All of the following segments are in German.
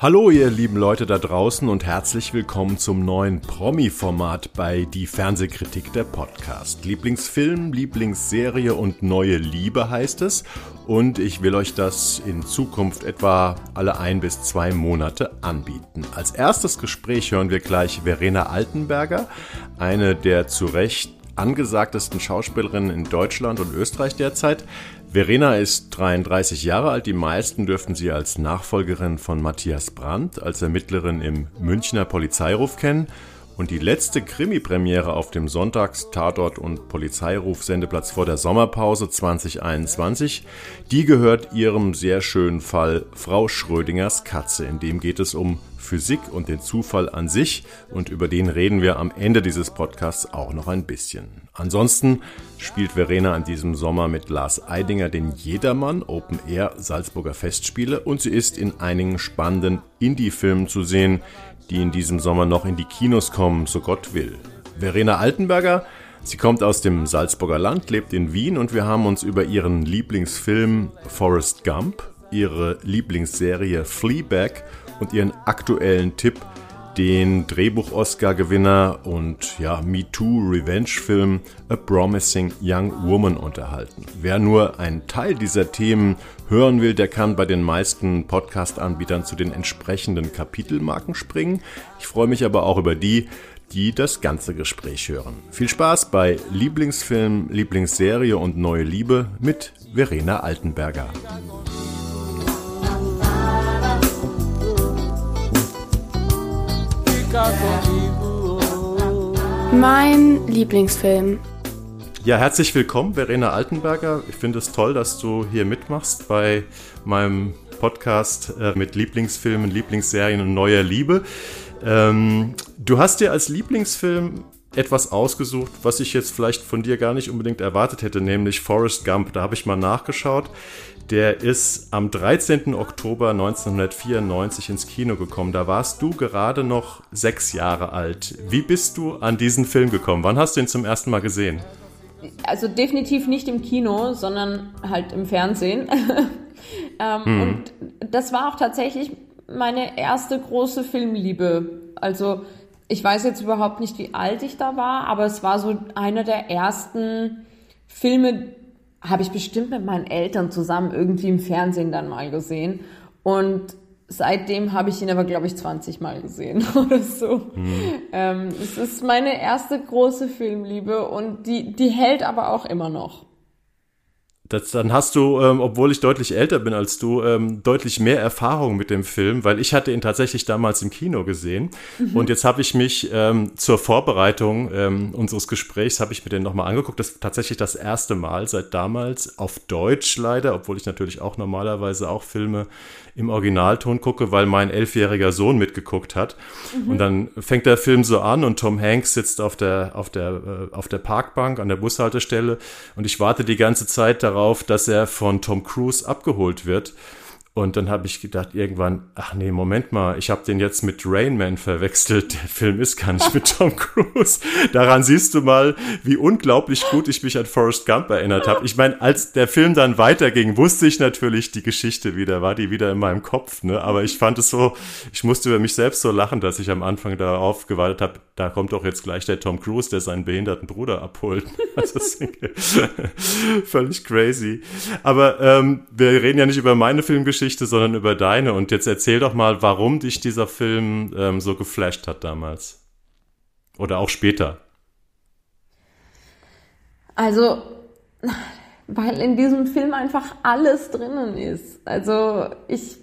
Hallo ihr lieben Leute da draußen und herzlich willkommen zum neuen Promi-Format bei Die Fernsehkritik der Podcast. Lieblingsfilm, Lieblingsserie und neue Liebe heißt es und ich will euch das in Zukunft etwa alle ein bis zwei Monate anbieten. Als erstes Gespräch hören wir gleich Verena Altenberger, eine der zu Recht angesagtesten Schauspielerinnen in Deutschland und Österreich derzeit. Verena ist 33 Jahre alt. Die meisten dürften sie als Nachfolgerin von Matthias Brandt als Ermittlerin im Münchner Polizeiruf kennen. Und die letzte Krimi-Premiere auf dem Sonntags-, Tatort- und Polizeiruf-Sendeplatz vor der Sommerpause 2021, die gehört ihrem sehr schönen Fall Frau Schrödingers Katze. In dem geht es um Physik und den Zufall an sich und über den reden wir am Ende dieses Podcasts auch noch ein bisschen. Ansonsten spielt Verena an diesem Sommer mit Lars Eidinger den Jedermann Open Air Salzburger Festspiele und sie ist in einigen spannenden Indie-Filmen zu sehen, die in diesem Sommer noch in die Kinos kommen, so Gott will. Verena Altenberger, sie kommt aus dem Salzburger Land, lebt in Wien und wir haben uns über ihren Lieblingsfilm Forrest Gump, ihre Lieblingsserie Fleabag und ihren aktuellen Tipp, den Drehbuch-Oscar-Gewinner und ja, MeToo-Revenge-Film A Promising Young Woman unterhalten. Wer nur einen Teil dieser Themen hören will, der kann bei den meisten Podcast-Anbietern zu den entsprechenden Kapitelmarken springen. Ich freue mich aber auch über die, die das ganze Gespräch hören. Viel Spaß bei Lieblingsfilm, Lieblingsserie und Neue Liebe mit Verena Altenberger. Mein Lieblingsfilm. Ja, herzlich willkommen, Verena Altenberger. Ich finde es toll, dass du hier mitmachst bei meinem Podcast äh, mit Lieblingsfilmen, Lieblingsserien und neuer Liebe. Ähm, du hast dir als Lieblingsfilm etwas ausgesucht, was ich jetzt vielleicht von dir gar nicht unbedingt erwartet hätte, nämlich Forrest Gump. Da habe ich mal nachgeschaut. Der ist am 13. Oktober 1994 ins Kino gekommen. Da warst du gerade noch sechs Jahre alt. Wie bist du an diesen Film gekommen? Wann hast du ihn zum ersten Mal gesehen? Also definitiv nicht im Kino, sondern halt im Fernsehen. ähm, hm. Und das war auch tatsächlich meine erste große Filmliebe. Also ich weiß jetzt überhaupt nicht, wie alt ich da war, aber es war so einer der ersten Filme, habe ich bestimmt mit meinen Eltern zusammen irgendwie im Fernsehen dann mal gesehen. Und seitdem habe ich ihn aber, glaube ich, 20 Mal gesehen oder so. Mhm. Ähm, es ist meine erste große Filmliebe und die, die hält aber auch immer noch. Das, dann hast du, ähm, obwohl ich deutlich älter bin als du, ähm, deutlich mehr Erfahrung mit dem Film, weil ich hatte ihn tatsächlich damals im Kino gesehen. Mhm. Und jetzt habe ich mich ähm, zur Vorbereitung ähm, unseres Gesprächs, habe ich mir den nochmal angeguckt. Das ist tatsächlich das erste Mal seit damals auf Deutsch leider, obwohl ich natürlich auch normalerweise auch Filme im Originalton gucke, weil mein elfjähriger Sohn mitgeguckt hat. Mhm. Und dann fängt der Film so an und Tom Hanks sitzt auf der, auf der, äh, auf der Parkbank an der Bushaltestelle und ich warte die ganze Zeit darauf, dass er von Tom Cruise abgeholt wird. Und dann habe ich gedacht, irgendwann, ach nee, Moment mal, ich habe den jetzt mit Rain Man verwechselt. Der Film ist gar nicht mit Tom Cruise. Daran siehst du mal, wie unglaublich gut ich mich an Forrest Gump erinnert habe. Ich meine, als der Film dann weiterging, wusste ich natürlich die Geschichte wieder, war die wieder in meinem Kopf. Ne? Aber ich fand es so, ich musste über mich selbst so lachen, dass ich am Anfang darauf gewartet habe, da kommt doch jetzt gleich der Tom Cruise, der seinen behinderten Bruder abholt. völlig crazy. Aber ähm, wir reden ja nicht über meine Filmgeschichte, sondern über deine. Und jetzt erzähl doch mal, warum dich dieser Film ähm, so geflasht hat damals. Oder auch später. Also, weil in diesem Film einfach alles drinnen ist. Also ich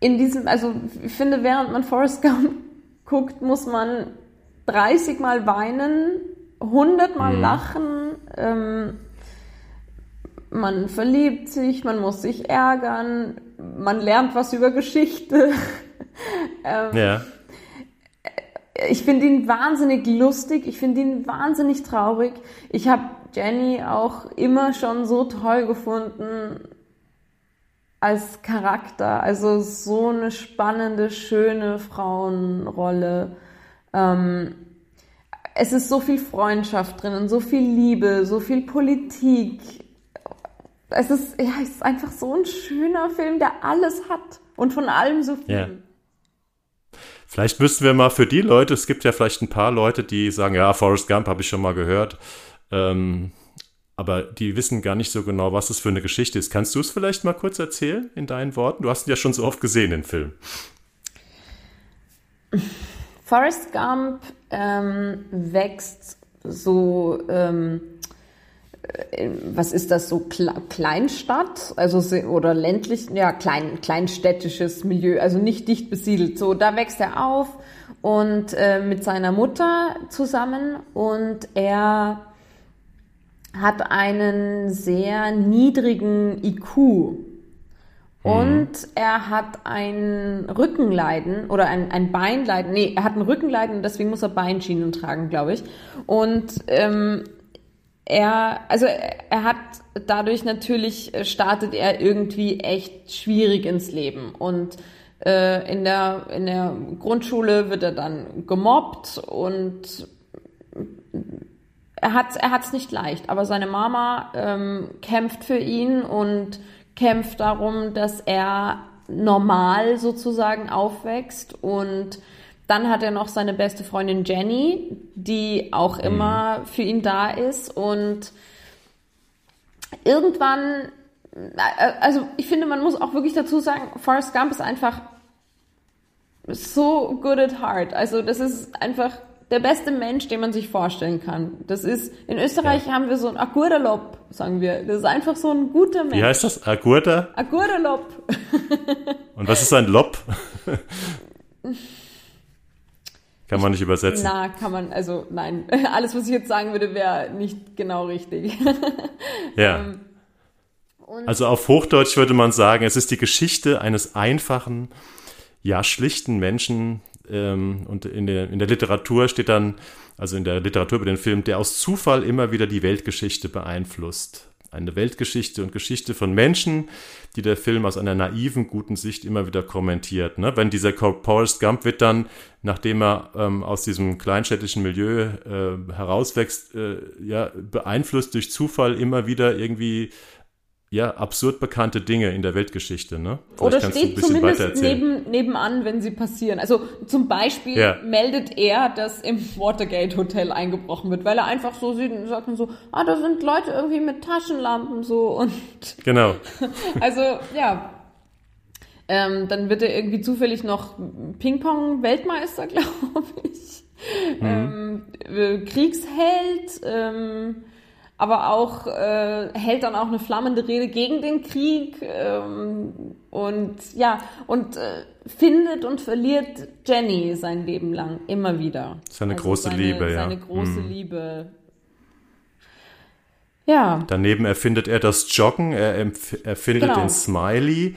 in diesem, also ich finde, während man Forrest Gump guckt, muss man 30 Mal weinen, 100 Mal mhm. lachen, ähm, man verliebt sich, man muss sich ärgern, man lernt was über Geschichte. ähm, ja. Ich finde ihn wahnsinnig lustig, ich finde ihn wahnsinnig traurig. Ich habe Jenny auch immer schon so toll gefunden als Charakter. Also so eine spannende, schöne Frauenrolle. Ähm, es ist so viel Freundschaft drin und so viel Liebe, so viel Politik. Es ist, ja, es ist einfach so ein schöner Film, der alles hat Und von allem so viel. Ja. Vielleicht müssten wir mal für die Leute, es gibt ja vielleicht ein paar Leute, die sagen, ja, Forrest Gump habe ich schon mal gehört, ähm, aber die wissen gar nicht so genau, was das für eine Geschichte ist. Kannst du es vielleicht mal kurz erzählen in deinen Worten? Du hast ihn ja schon so oft gesehen, den Film. Forrest Gump ähm, wächst so, ähm, äh, was ist das so, Kleinstadt, also oder ländlich, ja, klein, kleinstädtisches Milieu, also nicht dicht besiedelt. So, da wächst er auf und äh, mit seiner Mutter zusammen und er hat einen sehr niedrigen IQ. Und er hat ein Rückenleiden oder ein, ein Beinleiden. Nee, er hat ein Rückenleiden und deswegen muss er Beinschienen tragen, glaube ich. Und ähm, er, also er hat dadurch natürlich äh, startet er irgendwie echt schwierig ins Leben. Und äh, in der in der Grundschule wird er dann gemobbt und er hat er hat's nicht leicht, aber seine Mama ähm, kämpft für ihn und kämpft darum, dass er normal sozusagen aufwächst und dann hat er noch seine beste Freundin Jenny, die auch mhm. immer für ihn da ist und irgendwann, äh, also ich finde, man muss auch wirklich dazu sagen, Forrest Gump ist einfach so good at heart. Also das ist einfach der beste Mensch, den man sich vorstellen kann. Das ist, in Österreich ja. haben wir so ein Agurderlob, sagen wir. Das ist einfach so ein guter Mensch. Wie heißt das? Agurda? Agurderlob. Und was ist ein Lob? kann man nicht übersetzen. Na, kann man, also nein. Alles, was ich jetzt sagen würde, wäre nicht genau richtig. ja. Ähm, also auf Hochdeutsch würde man sagen, es ist die Geschichte eines einfachen, ja, schlichten Menschen, ähm, und in der, in der Literatur steht dann, also in der Literatur über den Film, der aus Zufall immer wieder die Weltgeschichte beeinflusst. Eine Weltgeschichte und Geschichte von Menschen, die der Film aus einer naiven, guten Sicht immer wieder kommentiert. Ne? Wenn dieser Forrest Gump wird dann, nachdem er ähm, aus diesem kleinstädtischen Milieu äh, herauswächst, äh, ja, beeinflusst durch Zufall immer wieder irgendwie ja, absurd bekannte Dinge in der Weltgeschichte, ne? Vielleicht Oder steht zumindest neben, nebenan, wenn sie passieren. Also zum Beispiel ja. meldet er, dass im Watergate Hotel eingebrochen wird, weil er einfach so sieht und sagt so, ah, da sind Leute irgendwie mit Taschenlampen so und. Genau. also, ja. Ähm, dann wird er irgendwie zufällig noch Ping-Pong-Weltmeister, glaube ich. Mhm. Ähm, äh, Kriegsheld, ähm, aber auch äh, hält dann auch eine flammende Rede gegen den Krieg ähm, und ja und äh, findet und verliert Jenny sein Leben lang immer wieder. Seine also große seine, Liebe, ja. Seine große hm. Liebe. Ja. Daneben erfindet er das Joggen, er erfindet genau. den Smiley,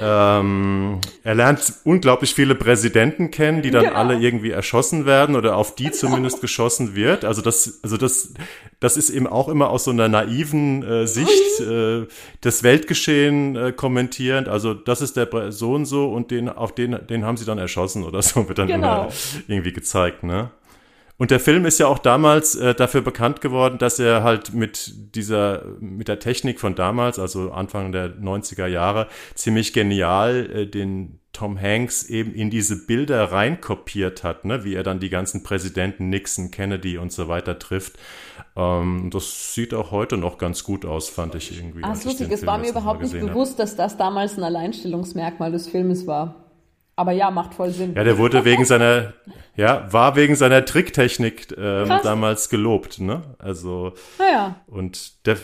ähm, er lernt unglaublich viele Präsidenten kennen, die dann genau. alle irgendwie erschossen werden oder auf die genau. zumindest geschossen wird. Also das, also das, das ist eben auch immer aus so einer naiven äh, Sicht äh, des Weltgeschehen äh, kommentierend. Also das ist der so und so und den auf den, den haben sie dann erschossen oder so wird dann genau. immer irgendwie gezeigt, ne? Und der Film ist ja auch damals äh, dafür bekannt geworden, dass er halt mit dieser, mit der Technik von damals, also Anfang der 90er Jahre, ziemlich genial äh, den Tom Hanks eben in diese Bilder reinkopiert hat, ne? wie er dann die ganzen Präsidenten Nixon, Kennedy und so weiter trifft. Ähm, das sieht auch heute noch ganz gut aus, fand ich irgendwie. Ach, lustig, es war mir überhaupt nicht bewusst, dass das damals ein Alleinstellungsmerkmal des Filmes war. Aber ja, macht voll Sinn. Ja, der wurde wegen seiner, ja, war wegen seiner Tricktechnik ähm, damals gelobt, ne? Also. Naja. Ah, und der,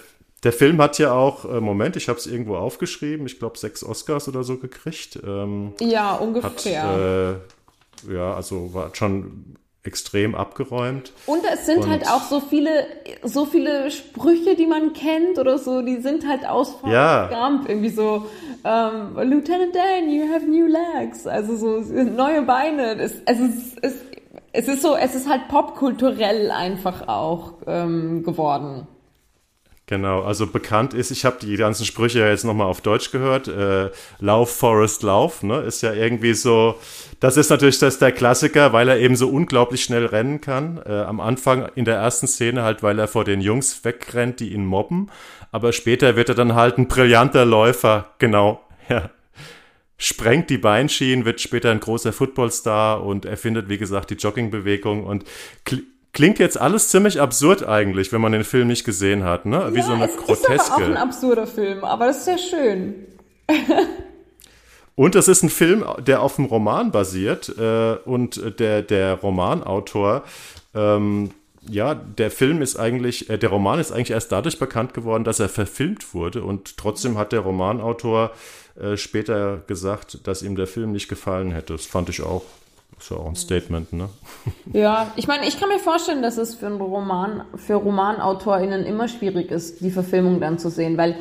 der Film hat ja auch, äh, Moment, ich habe es irgendwo aufgeschrieben, ich glaube sechs Oscars oder so gekriegt. Ähm, ja, ungefähr. Hat, äh, ja, also war schon extrem abgeräumt. Und es sind und halt auch so viele, so viele Sprüche, die man kennt oder so, die sind halt aus Forrest ja. Gump irgendwie so, um, ähm, Lieutenant Dan, you have new legs, also so neue Beine. Es, es, ist, es, es ist so, es ist halt popkulturell einfach auch ähm, geworden. Genau, also bekannt ist, ich habe die ganzen Sprüche ja jetzt nochmal auf Deutsch gehört. Äh, Lauf, Forest, Lauf, ne? Ist ja irgendwie so, das ist natürlich das der Klassiker, weil er eben so unglaublich schnell rennen kann. Äh, am Anfang in der ersten Szene halt, weil er vor den Jungs wegrennt, die ihn mobben. Aber später wird er dann halt ein brillanter Läufer, genau, ja. sprengt die Beinschienen, wird später ein großer Footballstar und erfindet, wie gesagt, die Joggingbewegung und klingt jetzt alles ziemlich absurd eigentlich, wenn man den Film nicht gesehen hat, ne? Wie ja, so eine es groteske. ist aber auch ein absurder Film, aber das ist sehr schön. und das ist ein Film, der auf einem Roman basiert äh, und der, der Romanautor ähm, ja, der Film ist eigentlich, äh, der Roman ist eigentlich erst dadurch bekannt geworden, dass er verfilmt wurde und trotzdem hat der Romanautor äh, später gesagt, dass ihm der Film nicht gefallen hätte. Das fand ich auch, ist ja auch ein Statement, ne? Ja, ich meine, ich kann mir vorstellen, dass es für einen Roman, für RomanautorInnen immer schwierig ist, die Verfilmung dann zu sehen, weil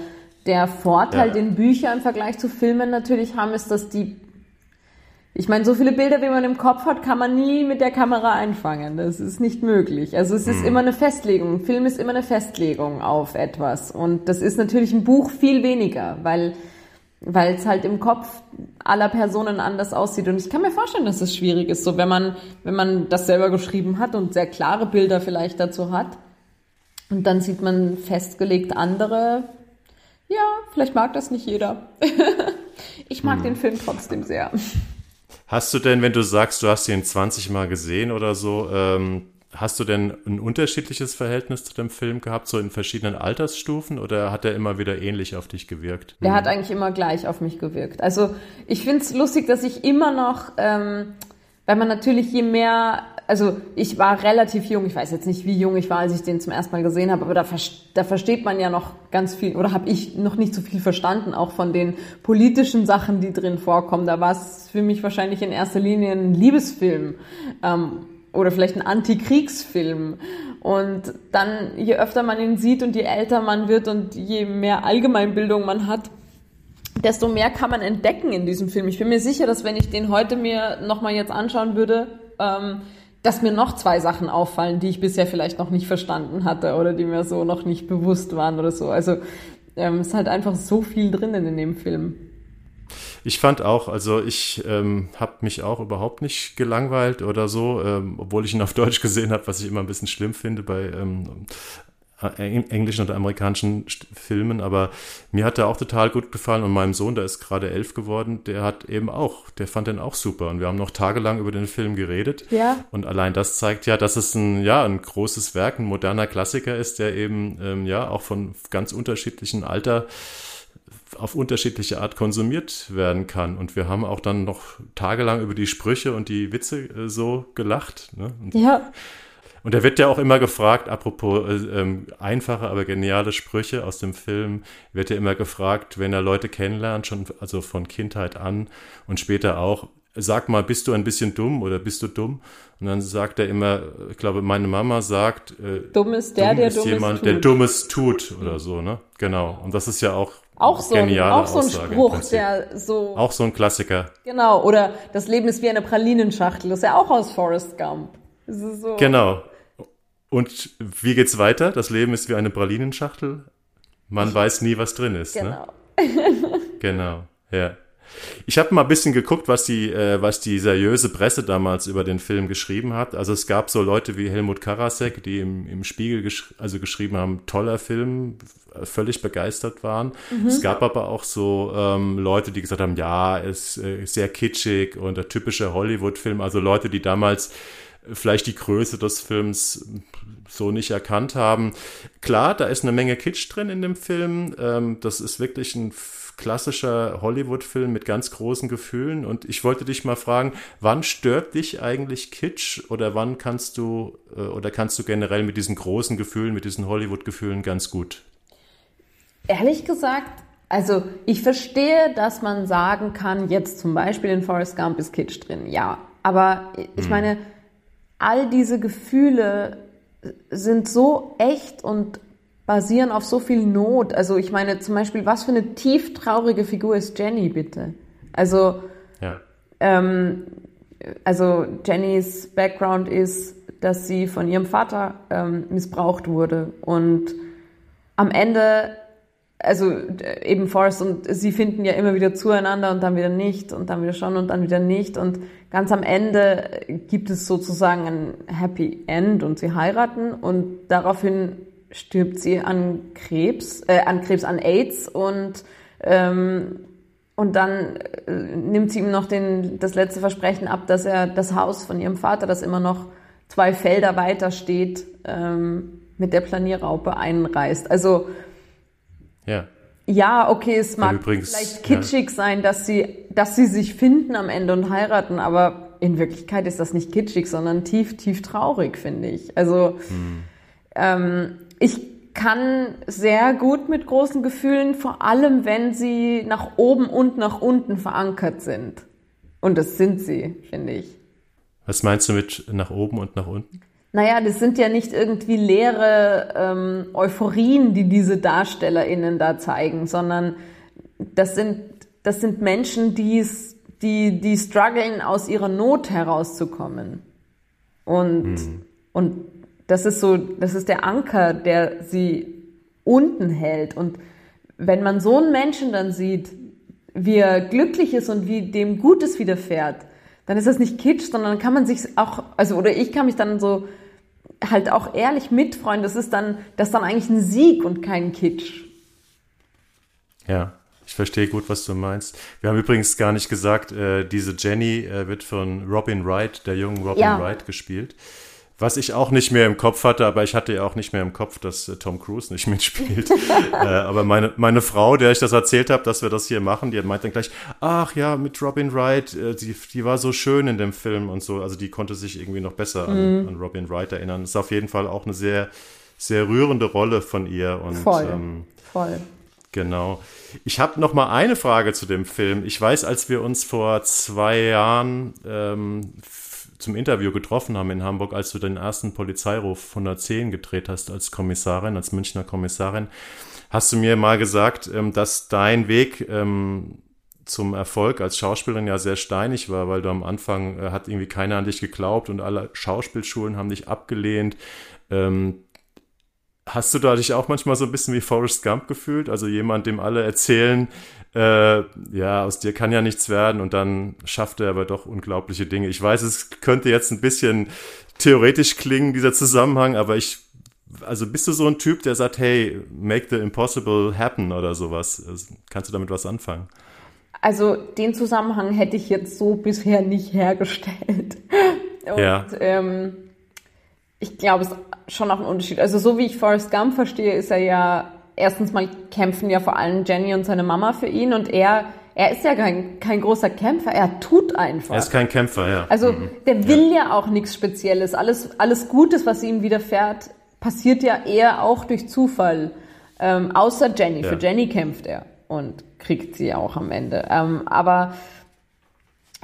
der Vorteil, Ja. den Bücher im Vergleich zu Filmen natürlich haben, ist, dass die ich meine, so viele Bilder, wie man im Kopf hat, kann man nie mit der Kamera einfangen. Das ist nicht möglich. Also es ist immer eine Festlegung. Ein Film ist immer eine Festlegung auf etwas. Und das ist natürlich ein Buch viel weniger, weil weil es halt im Kopf aller Personen anders aussieht. Und ich kann mir vorstellen, dass es schwierig ist, so wenn man, wenn man das selber geschrieben hat und sehr klare Bilder vielleicht dazu hat. Und dann sieht man festgelegt andere. Ja, vielleicht mag das nicht jeder. ich mag den Film trotzdem sehr. Hast du denn, wenn du sagst, du hast ihn 20 Mal gesehen oder so, ähm, hast du denn ein unterschiedliches Verhältnis zu dem Film gehabt, so in verschiedenen Altersstufen, oder hat er immer wieder ähnlich auf dich gewirkt? Der hat eigentlich immer gleich auf mich gewirkt. Also ich finde es lustig, dass ich immer noch, ähm, weil man natürlich je mehr, also ich war relativ jung, ich weiß jetzt nicht, wie jung ich war, als ich den zum ersten Mal gesehen habe, aber da, da versteht man ja noch ganz viel, oder habe ich noch nicht so viel verstanden, auch von den politischen Sachen, die drin vorkommen. Da war es für mich wahrscheinlich in erster Linie ein Liebesfilm. Ähm, oder vielleicht ein Antikriegsfilm. Und dann, je öfter man ihn sieht und je älter man wird und je mehr Allgemeinbildung man hat, desto mehr kann man entdecken in diesem Film. Ich bin mir sicher, dass wenn ich den heute mir nochmal jetzt anschauen würde, ähm, dass mir noch zwei Sachen auffallen, die ich bisher vielleicht noch nicht verstanden hatte oder die mir so noch nicht bewusst waren oder so. Also ähm, es ist halt einfach so viel drinnen in dem Film. Ich fand auch, also ich ähm, habe mich auch überhaupt nicht gelangweilt oder so, ähm, obwohl ich ihn auf Deutsch gesehen habe, was ich immer ein bisschen schlimm finde bei ähm, äh, englischen oder amerikanischen Filmen, aber mir hat er auch total gut gefallen und meinem Sohn, der ist gerade elf geworden, der hat eben auch, der fand den auch super. Und wir haben noch tagelang über den Film geredet. Ja. und allein das zeigt ja, dass es ein, ja, ein großes Werk, ein moderner Klassiker ist, der eben, ähm, ja, auch von ganz unterschiedlichen Alter auf unterschiedliche Art konsumiert werden kann. Und wir haben auch dann noch tagelang über die Sprüche und die Witze äh, so gelacht. Ne? Und, Ja, und er wird ja auch immer gefragt, apropos äh, ähm, einfache, aber geniale Sprüche aus dem Film, wird ja immer gefragt, wenn er Leute kennenlernt, schon also von Kindheit an und später auch, sag mal, bist du ein bisschen dumm oder bist du dumm? Und dann sagt er immer, ich glaube, meine Mama sagt, äh, dumm ist der, dumm der ist dummes jemand, tut. der Dummes tut oder so, ne? Genau. Und das ist ja auch auch so, ein, auch so ein Aussage Spruch, der so Auch so ein Klassiker. Genau, oder das Leben ist wie eine Pralinenschachtel. Das ist ja auch aus Forrest Gump. So. Genau. Und wie geht's weiter? Das Leben ist wie eine Pralinenschachtel. Man weiß nie, was drin ist. Ne? Genau. Genau. Ja. Ich habe mal ein bisschen geguckt, was die, äh, was die seriöse Presse damals über den Film geschrieben hat. Also es gab so Leute wie Helmut Karasek, die im, im Spiegel gesch also geschrieben haben, toller Film, äh, völlig begeistert waren. Es gab aber auch so ähm, Leute, die gesagt haben, ja, es äh, ist sehr kitschig und der typische Hollywood-Film. Also Leute, die damals vielleicht die Größe des Films so nicht erkannt haben. Klar, da ist eine Menge Kitsch drin in dem Film. Ähm, das ist wirklich ein klassischer Hollywood-Film mit ganz großen Gefühlen. Und ich wollte dich mal fragen, wann stört dich eigentlich Kitsch oder wann kannst du äh, oder kannst du generell mit diesen großen Gefühlen, mit diesen Hollywood-Gefühlen ganz gut? Ehrlich gesagt, also ich verstehe, dass man sagen kann, jetzt zum Beispiel in Forrest Gump ist Kitsch drin, ja. Aber ich meine, all diese Gefühle sind so echt und basieren auf so viel Not. Also ich meine zum Beispiel, was für eine tief traurige Figur ist Jenny bitte? Also Ja. ähm, also Jennys Background ist, dass sie von ihrem Vater ähm, missbraucht wurde und am Ende, also äh, eben Forrest und sie finden ja immer wieder zueinander und dann wieder nicht und dann wieder schon und dann wieder nicht und ganz am Ende gibt es sozusagen ein Happy End und sie heiraten und daraufhin stirbt sie an Krebs, äh, an Krebs, an AIDS und ähm, und dann äh, nimmt sie ihm noch den, das letzte Versprechen ab, dass er das Haus von ihrem Vater, das immer noch zwei Felder weiter steht, ähm, mit der Planierraupe einreißt. Also ja. Ja, okay, es mag übrigens, vielleicht kitschig ja. sein, dass sie, dass sie sich finden am Ende und heiraten, aber in Wirklichkeit ist das nicht kitschig, sondern tief, tief traurig, finde ich. Also hm. ähm, ich kann sehr gut mit großen Gefühlen, vor allem wenn sie nach oben und nach unten verankert sind. Und das sind sie, finde ich. Was meinst du mit nach oben und nach unten? Naja, das sind ja nicht irgendwie leere ähm, Euphorien, die diese DarstellerInnen da zeigen, sondern das sind, das sind Menschen, die's, die, die strugglen, aus ihrer Not herauszukommen. Und, hm. und das ist so, das ist der Anker, der sie unten hält. Und wenn man so einen Menschen dann sieht, wie er glücklich ist und wie dem Gutes widerfährt, dann ist das nicht Kitsch, sondern kann man sich auch, also, oder ich kann mich dann so halt auch ehrlich mitfreuen. Das ist dann, das ist dann eigentlich ein Sieg und kein Kitsch. Ja, ich verstehe gut, was du meinst. Wir haben übrigens gar nicht gesagt, äh, diese Jenny äh, wird von Robin Wright, der jungen Robin ja. Wright, gespielt. Was ich auch nicht mehr im Kopf hatte, aber ich hatte ja auch nicht mehr im Kopf, dass äh, Tom Cruise nicht mitspielt. äh, aber meine, meine Frau, der ich das erzählt habe, dass wir das hier machen, die meint dann gleich, ach ja, mit Robin Wright, äh, die, die war so schön in dem Film und so. Also die konnte sich irgendwie noch besser an, mhm. an Robin Wright erinnern. Ist auf jeden Fall auch eine sehr, sehr rührende Rolle von ihr. Und, voll, ähm, voll. Genau. Ich habe noch mal eine Frage zu dem Film. Ich weiß, als wir uns vor zwei Jahren ähm, zum Interview getroffen haben in Hamburg, als du den ersten Polizeiruf 110 gedreht hast als Kommissarin, als Münchner Kommissarin, hast du mir mal gesagt, ähm, dass dein Weg ähm, zum Erfolg als Schauspielerin ja sehr steinig war, weil du am Anfang äh, hat irgendwie keiner an dich geglaubt und alle Schauspielschulen haben dich abgelehnt. Ähm, hast du da dich auch manchmal so ein bisschen wie Forrest Gump gefühlt? Also jemand, dem alle erzählen, äh, ja, aus dir kann ja nichts werden und dann schafft er aber doch unglaubliche Dinge. Ich weiß, es könnte jetzt ein bisschen theoretisch klingen, dieser Zusammenhang, aber ich, also bist du so ein Typ, der sagt, hey, make the impossible happen oder sowas? Also, kannst du damit was anfangen? Also den Zusammenhang hätte ich jetzt so bisher nicht hergestellt. Und, ja. Ähm, ich glaube, es ist schon auch ein Unterschied. Also so wie ich Forrest Gump verstehe, ist er ja erstens mal kämpfen ja vor allem Jenny und seine Mama für ihn und er er ist ja kein, kein großer Kämpfer, er tut einfach. Er ist kein Kämpfer, ja. Also mhm. der will ja. ja auch nichts Spezielles. Alles, alles Gutes, was ihm widerfährt, passiert ja eher auch durch Zufall. Ähm, außer Jenny. Ja. Für Jenny kämpft er und kriegt sie auch am Ende. Ähm, aber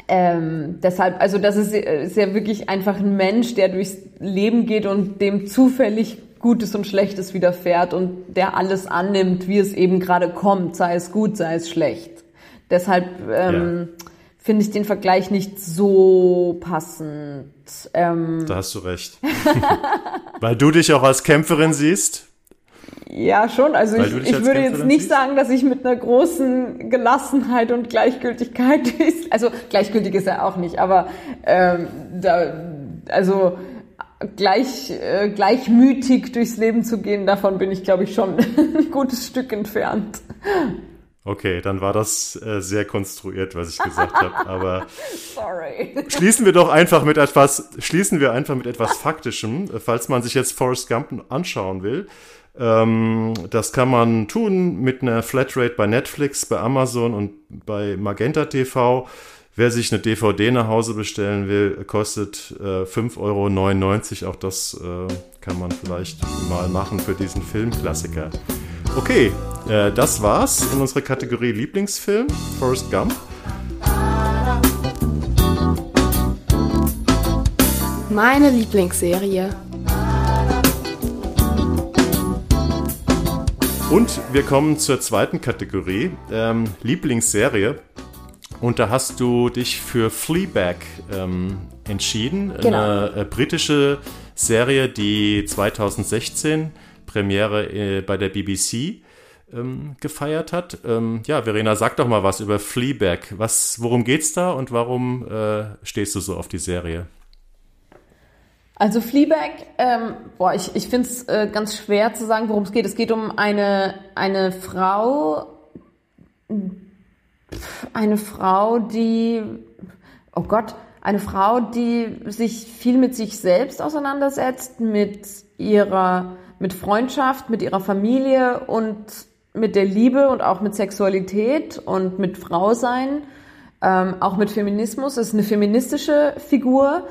ähm, deshalb, also das ist, ist ja wirklich einfach ein Mensch, der durchs Leben geht und dem zufällig Gutes und Schlechtes widerfährt und der alles annimmt, wie es eben gerade kommt, sei es gut, sei es schlecht. Deshalb ähm, ja. finde ich den Vergleich nicht so passend. Ähm, da hast du recht. Weil du dich auch als Kämpferin siehst. Ja, schon. Also ich, ich würde jetzt nicht siehst? sagen, dass ich mit einer großen Gelassenheit und Gleichgültigkeit, also gleichgültig ist er auch nicht, aber ähm, da, also gleich, äh, gleichmütig durchs Leben zu gehen, davon bin ich, glaube ich, schon ein gutes Stück entfernt. Okay, dann war das äh, sehr konstruiert, was ich gesagt habe. Aber Sorry. schließen wir doch einfach mit etwas, schließen wir einfach mit etwas Faktischem, falls man sich jetzt Forrest Gump anschauen will. Ähm, das kann man tun mit einer Flatrate bei Netflix, bei Amazon und bei Magenta TV. Wer sich eine DVD nach Hause bestellen will, kostet äh, 5,99 Euro. Auch das äh, kann man vielleicht mal machen für diesen Filmklassiker. Okay, äh, das war's in unserer Kategorie Lieblingsfilm, Forrest Gump. Meine Lieblingsserie. Und wir kommen zur zweiten Kategorie, ähm, Lieblingsserie. Und da hast du dich für Fleabag ähm, entschieden. Genau. Eine äh, britische Serie, die 2016 Premiere äh, bei der BBC ähm, gefeiert hat. Ähm, ja, Verena, sag doch mal was über Fleabag. Was, worum geht's da und warum äh, stehst du so auf die Serie? Also Fleabag, ähm, boah, ich, ich finde es äh, ganz schwer zu sagen, worum es geht. Es geht um eine, eine Frau, eine Frau, die, oh Gott, eine Frau, die sich viel mit sich selbst auseinandersetzt, mit ihrer, mit Freundschaft, mit ihrer Familie und mit der Liebe und auch mit Sexualität und mit Frausein, ähm, auch mit Feminismus. Es ist eine feministische Figur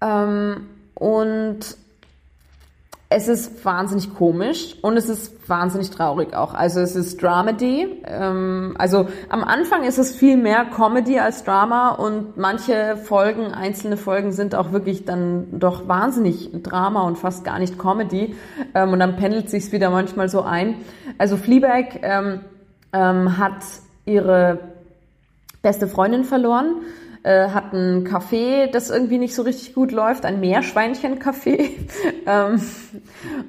ähm, und es ist wahnsinnig komisch und es ist wahnsinnig traurig auch. Also es ist Dramedy. Ähm, also am Anfang ist es viel mehr Comedy als Drama und manche Folgen, einzelne Folgen sind auch wirklich dann doch wahnsinnig Drama und fast gar nicht Comedy. Ähm, und dann pendelt sich's wieder manchmal so ein. Also Fleabag ähm, ähm, hat ihre beste Freundin verloren äh, hat ein Café, das irgendwie nicht so richtig gut läuft, ein Meerschweinchen-Café. ähm,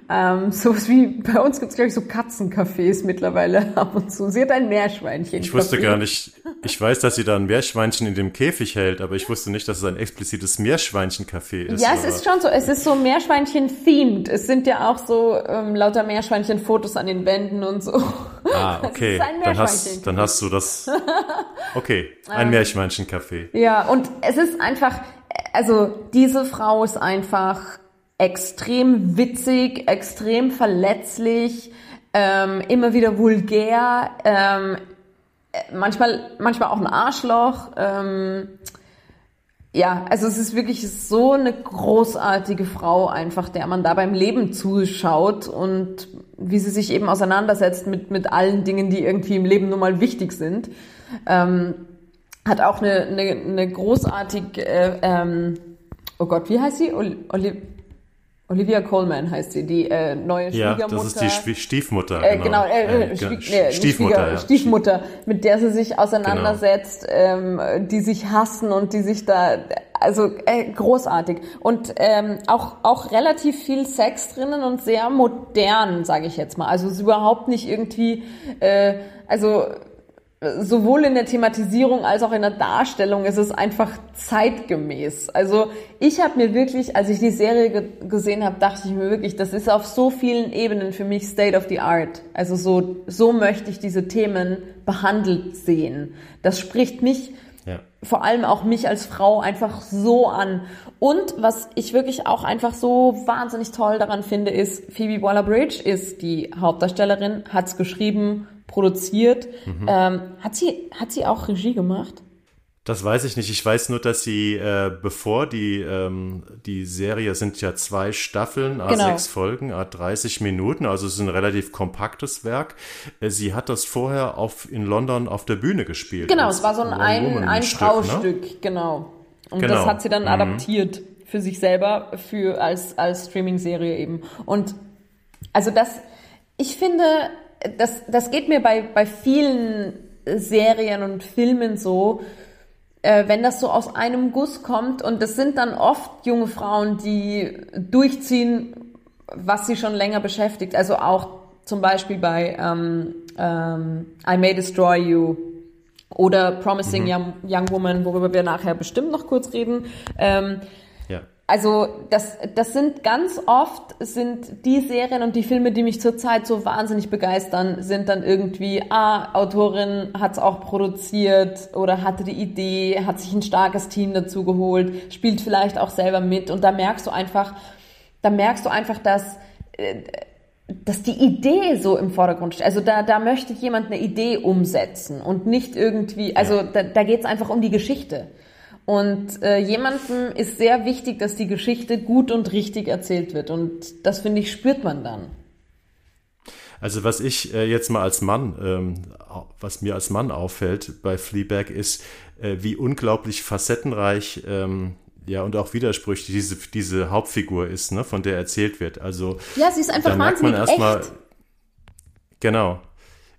ähm, sowas wie, bei uns gibt es, glaube ich, so Katzencafés mittlerweile ab und zu. Sie hat ein Meerschweinchen. -Café. Ich wusste gar nicht, ich weiß, dass sie da ein Meerschweinchen in dem Käfig hält, aber ich wusste nicht, dass es ein explizites Meerschweinchen-Café ist. Ja, es ist schon so, es ist so Meerschweinchen-themed. Es sind ja auch so ähm, lauter Meerschweinchen-Fotos an den Wänden und so. Ah, okay. Dann hast, dann hast du das. Okay, ein Meerschweinchen-Café. Ja. Ja, und es ist einfach, also diese Frau ist einfach extrem witzig, extrem verletzlich, ähm, immer wieder vulgär, ähm, manchmal, manchmal auch ein Arschloch. Ähm, ja, also es ist wirklich so eine großartige Frau einfach, der man da beim Leben zuschaut und wie sie sich eben auseinandersetzt mit, mit allen Dingen, die irgendwie im Leben nun mal wichtig sind. Ähm, hat auch eine, eine, eine großartige, äh, ähm, oh Gott, wie heißt sie? Oli Olivia Coleman heißt sie, die äh, neue Schwiegermutter. Ja, das ist die Stiefmutter. Äh, genau, äh, äh, Schwie nee, Stiefmutter, ja. Stiefmutter, mit der sie sich auseinandersetzt, genau. ähm, die sich hassen und die sich da, also äh, großartig. Und ähm, auch, auch relativ viel Sex drinnen und sehr modern, sage ich jetzt mal. Also es ist überhaupt nicht irgendwie, äh, also sowohl in der Thematisierung als auch in der Darstellung ist es einfach zeitgemäß. Also ich habe mir wirklich, als ich die Serie ge gesehen habe, dachte ich mir wirklich, das ist auf so vielen Ebenen für mich State of the Art. Also so, so möchte ich diese Themen behandelt sehen. Das spricht mich, ja. vor allem auch mich als Frau einfach so an. Und was ich wirklich auch einfach so wahnsinnig toll daran finde, ist, Phoebe Waller-Bridge ist die Hauptdarstellerin, hat's geschrieben produziert. Mhm. Ähm, hat, sie, hat sie auch Regie gemacht? Das weiß ich nicht. Ich weiß nur, dass sie, äh, bevor die, ähm, die Serie sind ja zwei Staffeln, a genau. sechs Folgen, a 30 Minuten, also es ist ein relativ kompaktes Werk. Äh, sie hat das vorher auf, in London auf der Bühne gespielt. Genau, es war so ein ein, ein ne? genau. Und genau. das hat sie dann mhm. adaptiert für sich selber, für als, als Streaming-Serie eben. Und also das, ich finde, das, das geht mir bei, bei vielen Serien und Filmen so, äh, wenn das so aus einem Guss kommt und das sind dann oft junge Frauen, die durchziehen, was sie schon länger beschäftigt. Also auch zum Beispiel bei ähm, ähm, I May Destroy You oder Promising mhm. Young, Young Woman, worüber wir nachher bestimmt noch kurz reden. Ähm, also das, das sind ganz oft sind die Serien und die Filme, die mich zurzeit so wahnsinnig begeistern, sind dann irgendwie, ah, Autorin hat es auch produziert oder hatte die Idee, hat sich ein starkes Team dazu geholt, spielt vielleicht auch selber mit und da merkst du einfach, da merkst du einfach, dass äh, dass die Idee so im Vordergrund steht. Also da, da möchte jemand eine Idee umsetzen und nicht irgendwie, also da, da geht es einfach um die Geschichte. Und äh, jemandem ist sehr wichtig, dass die Geschichte gut und richtig erzählt wird. Und das, finde ich, spürt man dann. Also was ich äh, jetzt mal als Mann, ähm, was mir als Mann auffällt bei Fleabag ist, äh, wie unglaublich facettenreich ähm, ja und auch widersprüchlich diese, diese Hauptfigur ist, ne, von der erzählt wird. Also ja, sie ist einfach da merkt man erstmal genau.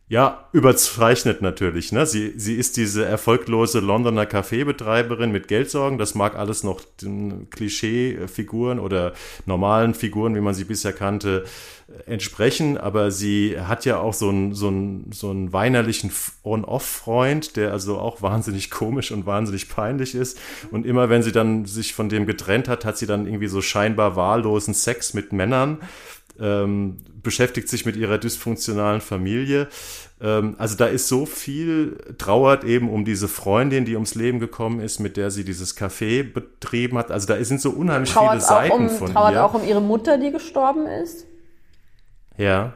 Ja, überzeichnet natürlich. Ne? Sie, sie ist diese erfolglose Londoner Kaffeebetreiberin mit Geldsorgen. Das mag alles noch Klischee-Figuren oder normalen Figuren, wie man sie bisher kannte, entsprechen. Aber sie hat ja auch so einen, so einen, so einen weinerlichen On-Off-Freund, der also auch wahnsinnig komisch und wahnsinnig peinlich ist. Und immer wenn sie dann sich von dem getrennt hat, hat sie dann irgendwie so scheinbar wahllosen Sex mit Männern ähm, beschäftigt sich mit ihrer dysfunktionalen Familie. Ähm, also da ist so viel trauert eben um diese Freundin, die ums Leben gekommen ist, mit der sie dieses Café betrieben hat. Also da sind so unheimlich trauert viele Seiten um, von trauert ihr. auch um ihre Mutter, die gestorben ist. Ja.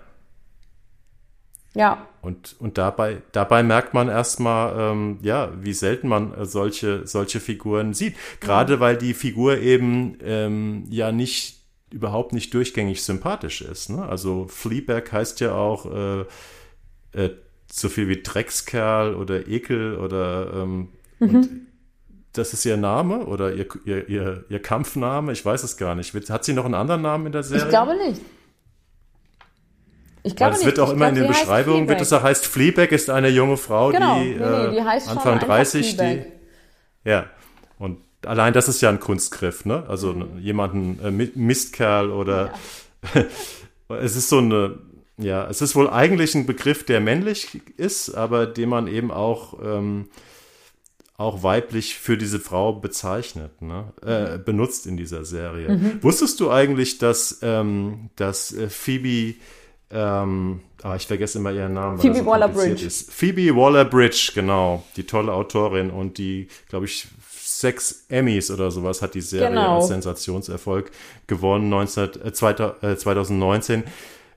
Ja. Und, und dabei, dabei merkt man erstmal, ähm, ja, wie selten man solche, solche Figuren sieht. Gerade weil die Figur eben ähm, ja nicht, überhaupt nicht durchgängig sympathisch ist. Ne? Also Fleabag heißt ja auch äh, äh, so viel wie Dreckskerl oder Ekel oder ähm, und das ist ihr Name oder ihr, ihr, ihr, ihr Kampfname, ich weiß es gar nicht. Hat sie noch einen anderen Namen in der Serie? Ich glaube nicht. Ich glaube es wird auch Ich immer in glaube, den Beschreibungen, wird es auch heißt, Fleabag ist eine junge Frau, Genau, die, nee, nee, äh, die schon Anfang einfach 30, die, ja, und allein das ist ja ein Kunstgriff, ne? Also Mhm. jemanden, äh, Mi- Mistkerl oder, es ist so eine, ja, es ist wohl eigentlich ein Begriff, der männlich ist, aber den man eben auch, ähm, auch weiblich für diese Frau bezeichnet, ne? äh, Mhm. benutzt in dieser Serie. Wusstest du eigentlich, dass, ähm, dass äh, Phoebe, ähm, ah, ich vergesse immer ihren Namen, Phoebe so Waller-Bridge. Phoebe Waller-Bridge, genau, die tolle Autorin und die, glaube ich, sechs Emmys oder sowas hat die Serie Genau. als Sensationserfolg gewonnen 19, äh, 2000, äh, 2019.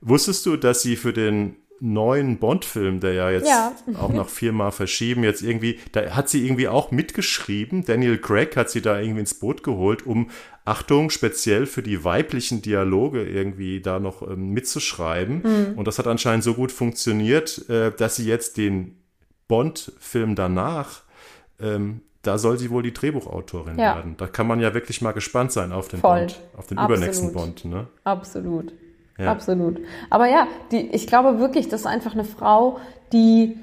Wusstest du, dass sie für den neuen Bond-Film, der ja jetzt Ja. auch noch viermal verschieben, jetzt irgendwie, da hat sie irgendwie auch mitgeschrieben. Daniel Craig hat sie da irgendwie ins Boot geholt, um, Achtung, speziell für die weiblichen Dialoge irgendwie da noch ähm, mitzuschreiben. Mhm. Und das hat anscheinend so gut funktioniert, äh, dass sie jetzt den Bond-Film danach, ähm, da soll sie wohl die Drehbuchautorin Ja. werden. Da kann man ja wirklich mal gespannt sein auf den Voll. Bond, auf den Absolut. übernächsten Bond, ne? Absolut. Ja. Absolut. Aber ja, die, ich glaube wirklich, das ist einfach eine Frau, die,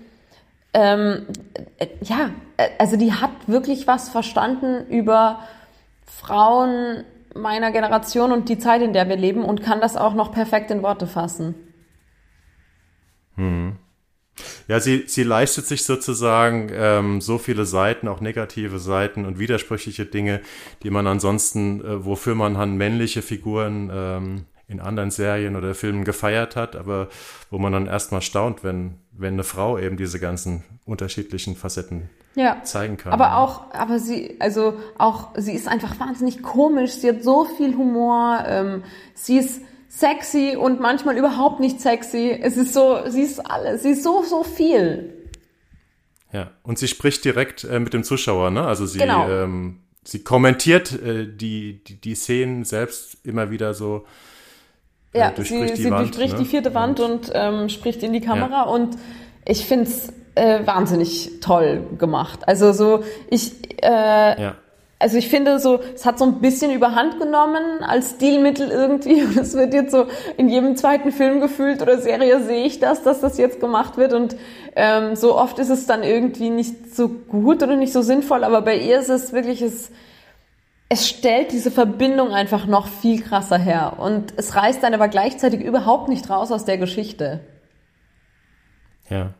ähm, äh, ja, äh, also die hat wirklich was verstanden über Frauen meiner Generation und die Zeit, in der wir leben und kann das auch noch perfekt in Worte fassen. Ja, sie, sie leistet sich sozusagen ähm, so viele Seiten, auch negative Seiten und widersprüchliche Dinge, die man ansonsten, äh, wofür man dann männliche Figuren ähm, in anderen Serien oder Filmen gefeiert hat, aber wo man dann erstmal staunt, wenn, wenn eine Frau eben diese ganzen unterschiedlichen Facetten Ja. zeigen kann. Aber auch, aber sie, also auch, sie ist einfach wahnsinnig komisch. Sie hat so viel Humor. Ähm, sie ist sexy und manchmal überhaupt nicht sexy. Es ist so, sie ist alles. Sie ist so, so viel. Ja, und sie spricht direkt äh, mit dem Zuschauer, ne? Also sie, Genau. ähm, sie kommentiert äh, die, die, die Szenen selbst immer wieder so. äh, Ja, sie, durchbricht die sie Wand, durchbricht ne? die vierte Wand und ähm, spricht in die Kamera und ich find's äh, wahnsinnig toll gemacht. Also so, ich, äh, Ja. Also ich finde so, es hat so ein bisschen überhand genommen als Stilmittel irgendwie und es wird jetzt so in jedem zweiten Film gefühlt oder Serie sehe ich das, dass das jetzt gemacht wird und ähm, so oft ist es dann irgendwie nicht so gut oder nicht so sinnvoll, aber bei ihr ist es wirklich, es, es stellt diese Verbindung einfach noch viel krasser her und es reißt dann aber gleichzeitig überhaupt nicht raus aus der Geschichte. Ja.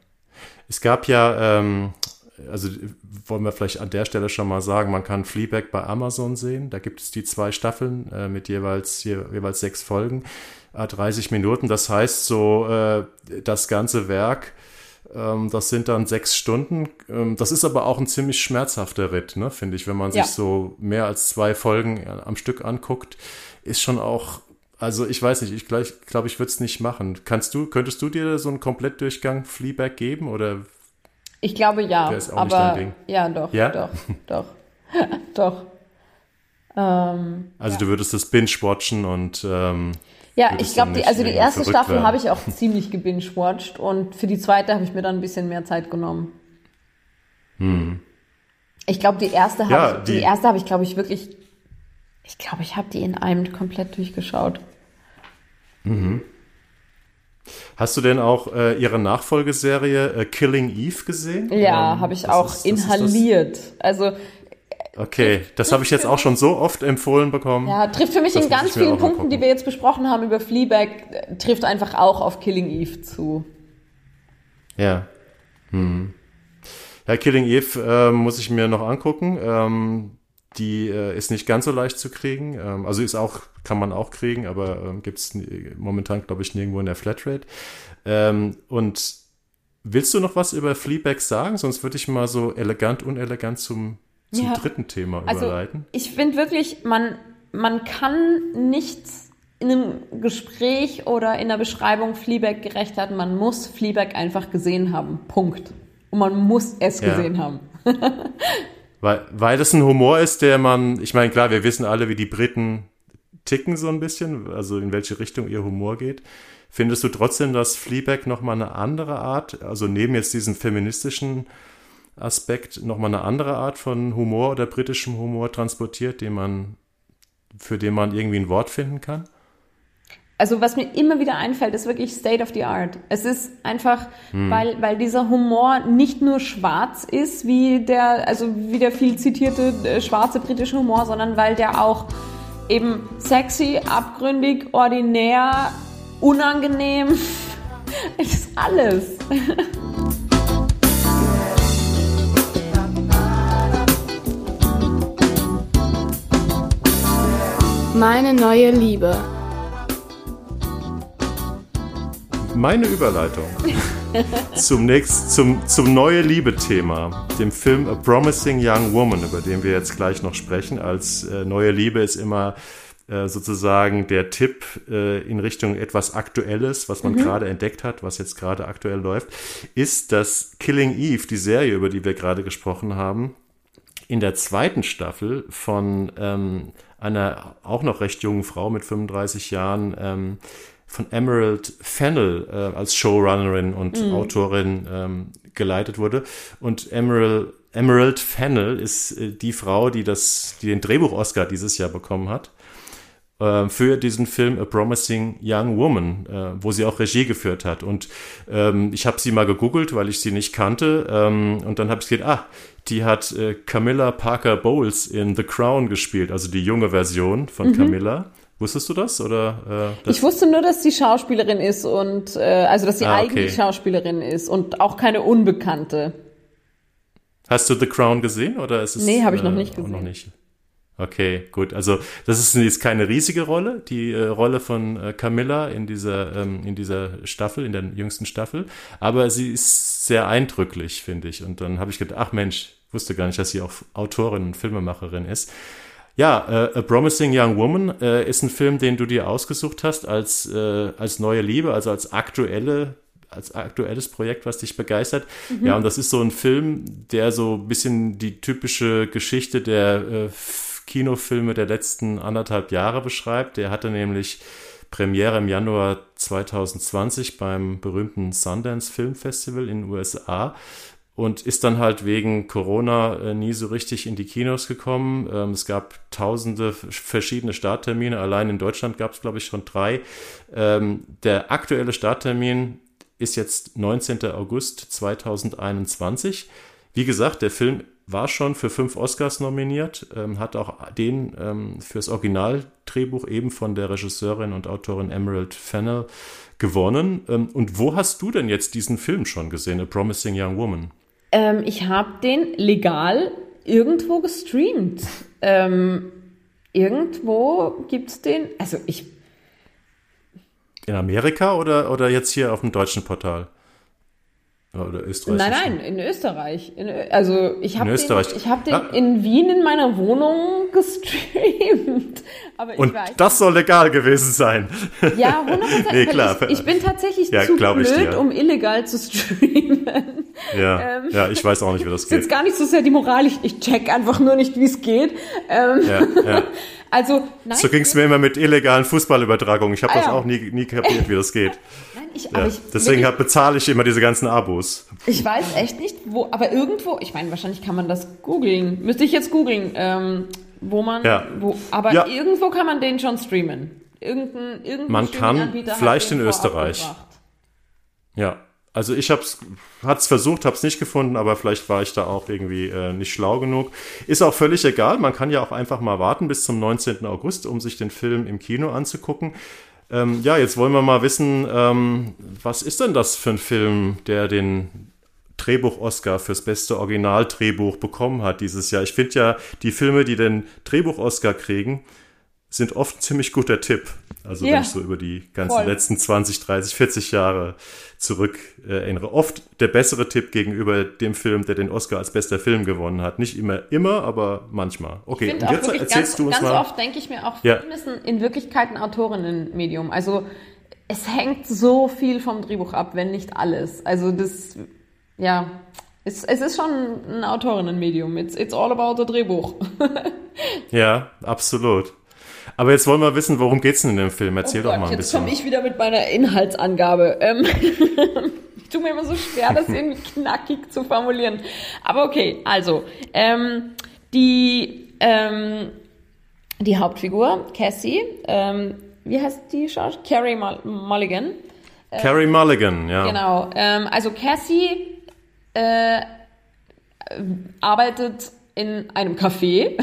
Es gab ja, ähm, also wollen wir vielleicht an der Stelle schon mal sagen, man kann Fleabag bei Amazon sehen. Da gibt es die zwei Staffeln äh, mit jeweils, je, jeweils sechs Folgen, äh, 30 Minuten. Das heißt so, äh, das ganze Werk, ähm, das sind dann sechs Stunden. Ähm, das ist aber auch ein ziemlich schmerzhafter Ritt, ne, finde ich, wenn man Ja. sich so mehr als zwei Folgen äh, am Stück anguckt, ist schon auch also ich weiß nicht, ich glaube, ich, glaub, ich würde es nicht machen. Kannst du, könntest du dir so einen Komplettdurchgang Fleabag geben oder Ich glaube ja, Der ist auch nicht aber dein Ding. ja, doch, Ja? doch, doch, doch. Ähm, also du würdest das binge-watchen und ähm, Ja, ich glaube, die, nicht also die erste Staffel habe ich auch ziemlich gebingewatcht und für die zweite habe ich mir dann ein bisschen mehr Zeit genommen. Ich glaube, die erste habe Hm. Ja, ich, die, die- erste habe ich, glaube ich, wirklich, ich glaube, ich habe die in einem komplett durchgeschaut. Hast du denn auch äh, ihre Nachfolgeserie äh, Killing Eve gesehen? Ja, Ähm, habe ich auch ist- inhaliert. Also okay, das habe ich jetzt auch schon so oft empfohlen bekommen. ja, trifft für mich in ganz vielen Punkten, die wir jetzt besprochen haben über Fleabag, äh, trifft einfach auch auf Killing Eve zu. Ja. Hm. Ja, Killing Eve ähm, muss ich mir noch angucken. Ähm, die äh, ist nicht ganz so leicht zu kriegen. Ähm, also ist auch, kann man auch kriegen, aber ähm, gibt es momentan, glaube ich, nirgendwo in der Flatrate. Ähm, und willst du noch was über Fleabag sagen? Sonst würde ich mal so elegant, unelegant zum, zum ja. dritten Thema also, überleiten. Ich finde wirklich, man, man kann nichts in einem Gespräch oder in der Beschreibung Fleabag gerecht werden. Man muss Fleabag einfach gesehen haben. Punkt. Und man muss es ja. gesehen haben. weil, weil das ein Humor ist, der man, ich meine, klar, wir wissen alle, wie die Briten ticken so ein bisschen, also in welche Richtung ihr Humor geht. Findest du trotzdem, dass Fleabag nochmal eine andere Art, also neben jetzt diesem feministischen Aspekt, nochmal eine andere Art von Humor oder britischem Humor transportiert, den man, für den man irgendwie ein Wort finden kann? Also was mir immer wieder einfällt, ist wirklich State of the Art. Es ist einfach, hm. weil, weil dieser Humor nicht nur schwarz ist, wie der, also wie der viel zitierte äh, schwarze britische Humor, sondern weil der auch eben sexy, abgründig, ordinär, unangenehm, es ist alles. Meine neue Liebe. Meine Überleitung zum nächsten, zum, zum neue Liebe-Thema, dem Film A Promising Young Woman, über den wir jetzt gleich noch sprechen. Als äh, neue Liebe ist immer äh, sozusagen der Tipp äh, in Richtung etwas Aktuelles, was man mhm. gerade entdeckt hat, was jetzt gerade aktuell läuft, ist, dass Killing Eve, die Serie, über die wir gerade gesprochen haben, in der zweiten Staffel von ähm, einer auch noch recht jungen Frau mit 35 Jahren ähm, von Emerald Fennel äh, als Showrunnerin und mhm. Autorin ähm, geleitet wurde. Und Emerald, Emerald Fennel ist äh, die Frau, die das, die den Drehbuch-Oscar dieses Jahr bekommen hat äh, für diesen Film A Promising Young Woman, äh, wo sie auch Regie geführt hat. Und ähm, ich habe sie mal gegoogelt, weil ich sie nicht kannte. Ähm, und dann habe ich gesehen, ah, die hat äh, Camilla Parker Bowles in The Crown gespielt, also die junge Version von mhm. Camilla. Wusstest du das oder? Äh, das ich wusste nur, dass sie Schauspielerin ist und äh, also dass sie ah, okay. eigentlich Schauspielerin ist und auch keine Unbekannte. Hast du The Crown gesehen oder ist es? Nee, habe ich noch äh, nicht gesehen. Noch nicht. Okay, gut. Also das ist jetzt keine riesige Rolle, die äh, Rolle von äh, Camilla in dieser ähm, in dieser Staffel, in der jüngsten Staffel. Aber sie ist sehr eindrücklich, finde ich. Und dann habe ich gedacht, ach Mensch, wusste gar nicht, dass sie auch Autorin und Filmemacherin ist. Ja, äh, A Promising Young Woman äh, ist ein Film, den du dir ausgesucht hast als, äh, als neue Liebe, also als aktuelle als aktuelles Projekt, was dich begeistert. Mhm. Ja, und das ist so ein Film, der so ein bisschen die typische Geschichte der äh, Kinofilme der letzten anderthalb Jahre beschreibt. Der hatte nämlich Premiere im Januar 2020 beim berühmten Sundance Film Festival in den USA und ist dann halt wegen Corona äh, nie so richtig in die Kinos gekommen. Ähm, es gab tausende verschiedene Starttermine. Allein in Deutschland gab es, glaube ich, schon drei. Ähm, der aktuelle Starttermin ist jetzt 19. August 2021. Wie gesagt, der Film war schon für fünf Oscars nominiert, ähm, hat auch den ähm, fürs Originaldrehbuch eben von der Regisseurin und Autorin Emerald Fennell gewonnen. Ähm, und wo hast du denn jetzt diesen Film schon gesehen, A Promising Young Woman? Ähm, ich habe den legal irgendwo gestreamt. Ähm, irgendwo es den. Also ich. In Amerika oder, oder jetzt hier auf dem deutschen Portal? Oder Österreich? Nein, nein, in Österreich. In, also ich habe den, ich hab den ja. in Wien in meiner Wohnung gestreamt. Aber Und das soll legal gewesen sein. Ja, 100%. nee, klar. Ich, ich, bin tatsächlich ja, zu blöd, um illegal zu streamen. Ja, ähm, ja, ich weiß auch nicht, wie das geht. Ist jetzt gar nicht so sehr die Moral. Ich, ich check einfach nur nicht, wie es geht. Ähm, ja, ja. Also, nein, so ging es mir immer mit illegalen Fußballübertragungen. Ich habe ah, das auch nie, nie kapiert, wie das geht. Ich, ja. ich, Deswegen ich, bezahle ich immer diese ganzen Abos. Ich weiß echt nicht, wo, aber irgendwo, ich meine, wahrscheinlich kann man das googeln. Müsste ich jetzt googeln, ähm, wo man, ja. wo, aber ja. irgendwo kann man den schon streamen. Irgendein, irgendein man kann, vielleicht in Österreich. Ja, also ich hab's, hat's versucht, hab's nicht gefunden, aber vielleicht war ich da auch irgendwie äh, nicht schlau genug. Ist auch völlig egal. Man kann ja auch einfach mal warten bis zum 19. August, um sich den Film im Kino anzugucken. Ähm, ja, jetzt wollen wir mal wissen, ähm, was ist denn das für ein Film, der den Drehbuch-Oscar fürs beste Originaldrehbuch bekommen hat dieses Jahr. Ich finde ja, die Filme, die den Drehbuch-Oscar kriegen, sind oft ein ziemlich guter Tipp. Also ja, wenn ich so über die ganzen voll. letzten 20, 30, 40 Jahre zurück äh, erinnere. Oft der bessere Tipp gegenüber dem Film, der den Oscar als bester Film gewonnen hat. Nicht immer, immer, aber manchmal. Okay, und jetzt erzählst ganz, du uns ganz mal. Ganz oft denke ich mir auch, ja. Film ist in Wirklichkeit ein Autorinnenmedium. Also es hängt so viel vom Drehbuch ab, wenn nicht alles. Also das, ja, es, es ist schon ein Autorinnenmedium. It's, it's all about the Drehbuch. ja, absolut. Aber jetzt wollen wir wissen, worum geht's denn in dem Film? Erzähl oh doch Gott, mal ein jetzt bisschen. Jetzt komme ich wieder mit meiner Inhaltsangabe. Ähm, ich tue mir immer so schwer, das irgendwie knackig zu formulieren. Aber okay, also ähm, die ähm, die Hauptfigur Cassie, ähm, wie heißt die Schauspielerin? Carrie Mulligan. Äh, Carrie Mulligan, ja. Genau. Ähm, also Cassie äh, arbeitet in einem Café,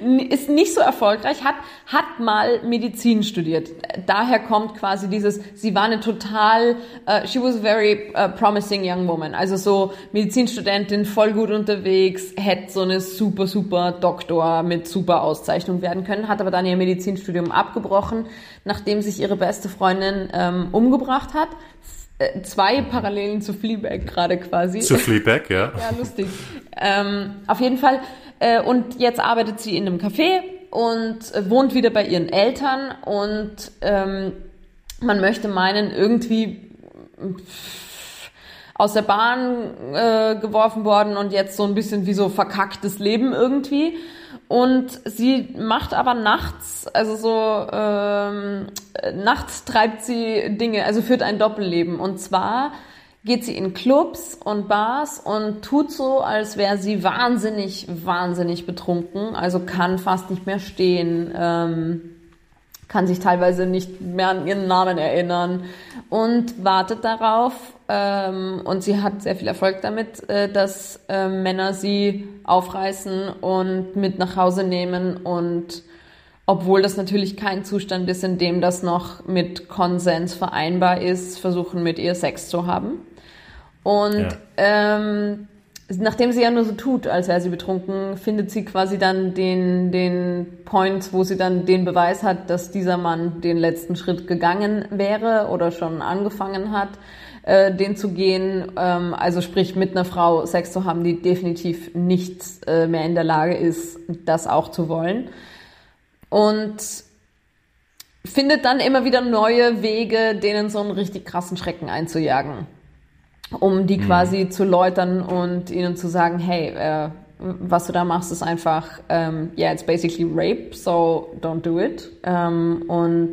ist nicht so erfolgreich, hat, hat mal Medizin studiert. Daher kommt quasi dieses, sie war eine total, uh, she was a very uh, promising young woman. Also so Medizinstudentin, voll gut unterwegs, hätte so eine super, super Doktor mit super Auszeichnung werden können, hat aber dann ihr Medizinstudium abgebrochen, nachdem sich ihre beste Freundin ähm, umgebracht hat zwei Parallelen zu Fleabag gerade quasi. Zu Fleabag, ja. ja, lustig. Ähm, auf jeden Fall. Äh, und jetzt arbeitet sie in einem Café und äh, wohnt wieder bei ihren Eltern und ähm, man möchte meinen, irgendwie aus der Bahn äh, geworfen worden und jetzt so ein bisschen wie so verkacktes Leben irgendwie. Und sie macht aber nachts, also so ähm, nachts treibt sie Dinge, also führt ein Doppelleben. Und zwar geht sie in Clubs und Bars und tut so, als wäre sie wahnsinnig, wahnsinnig betrunken, also kann fast nicht mehr stehen. Ähm, kann sich teilweise nicht mehr an ihren Namen erinnern und wartet darauf. Ähm, und sie hat sehr viel Erfolg damit, äh, dass äh, Männer sie aufreißen und mit nach Hause nehmen und obwohl das natürlich kein Zustand ist, in dem das noch mit Konsens vereinbar ist, versuchen mit ihr Sex zu haben. Und ja. ähm, nachdem sie ja nur so tut, als wäre sie betrunken, findet sie quasi dann den, den Point, wo sie dann den Beweis hat, dass dieser Mann den letzten Schritt gegangen wäre oder schon angefangen hat, äh, den zu gehen. Ähm, also sprich, mit einer Frau Sex zu haben, die definitiv nicht äh, mehr in der Lage ist, das auch zu wollen. Und findet dann immer wieder neue Wege, denen so einen richtig krassen Schrecken einzujagen um die mhm. quasi zu läutern und ihnen zu sagen, hey, äh, was du da machst, ist einfach, ähm, yeah, it's basically rape, so don't do it. Ähm, und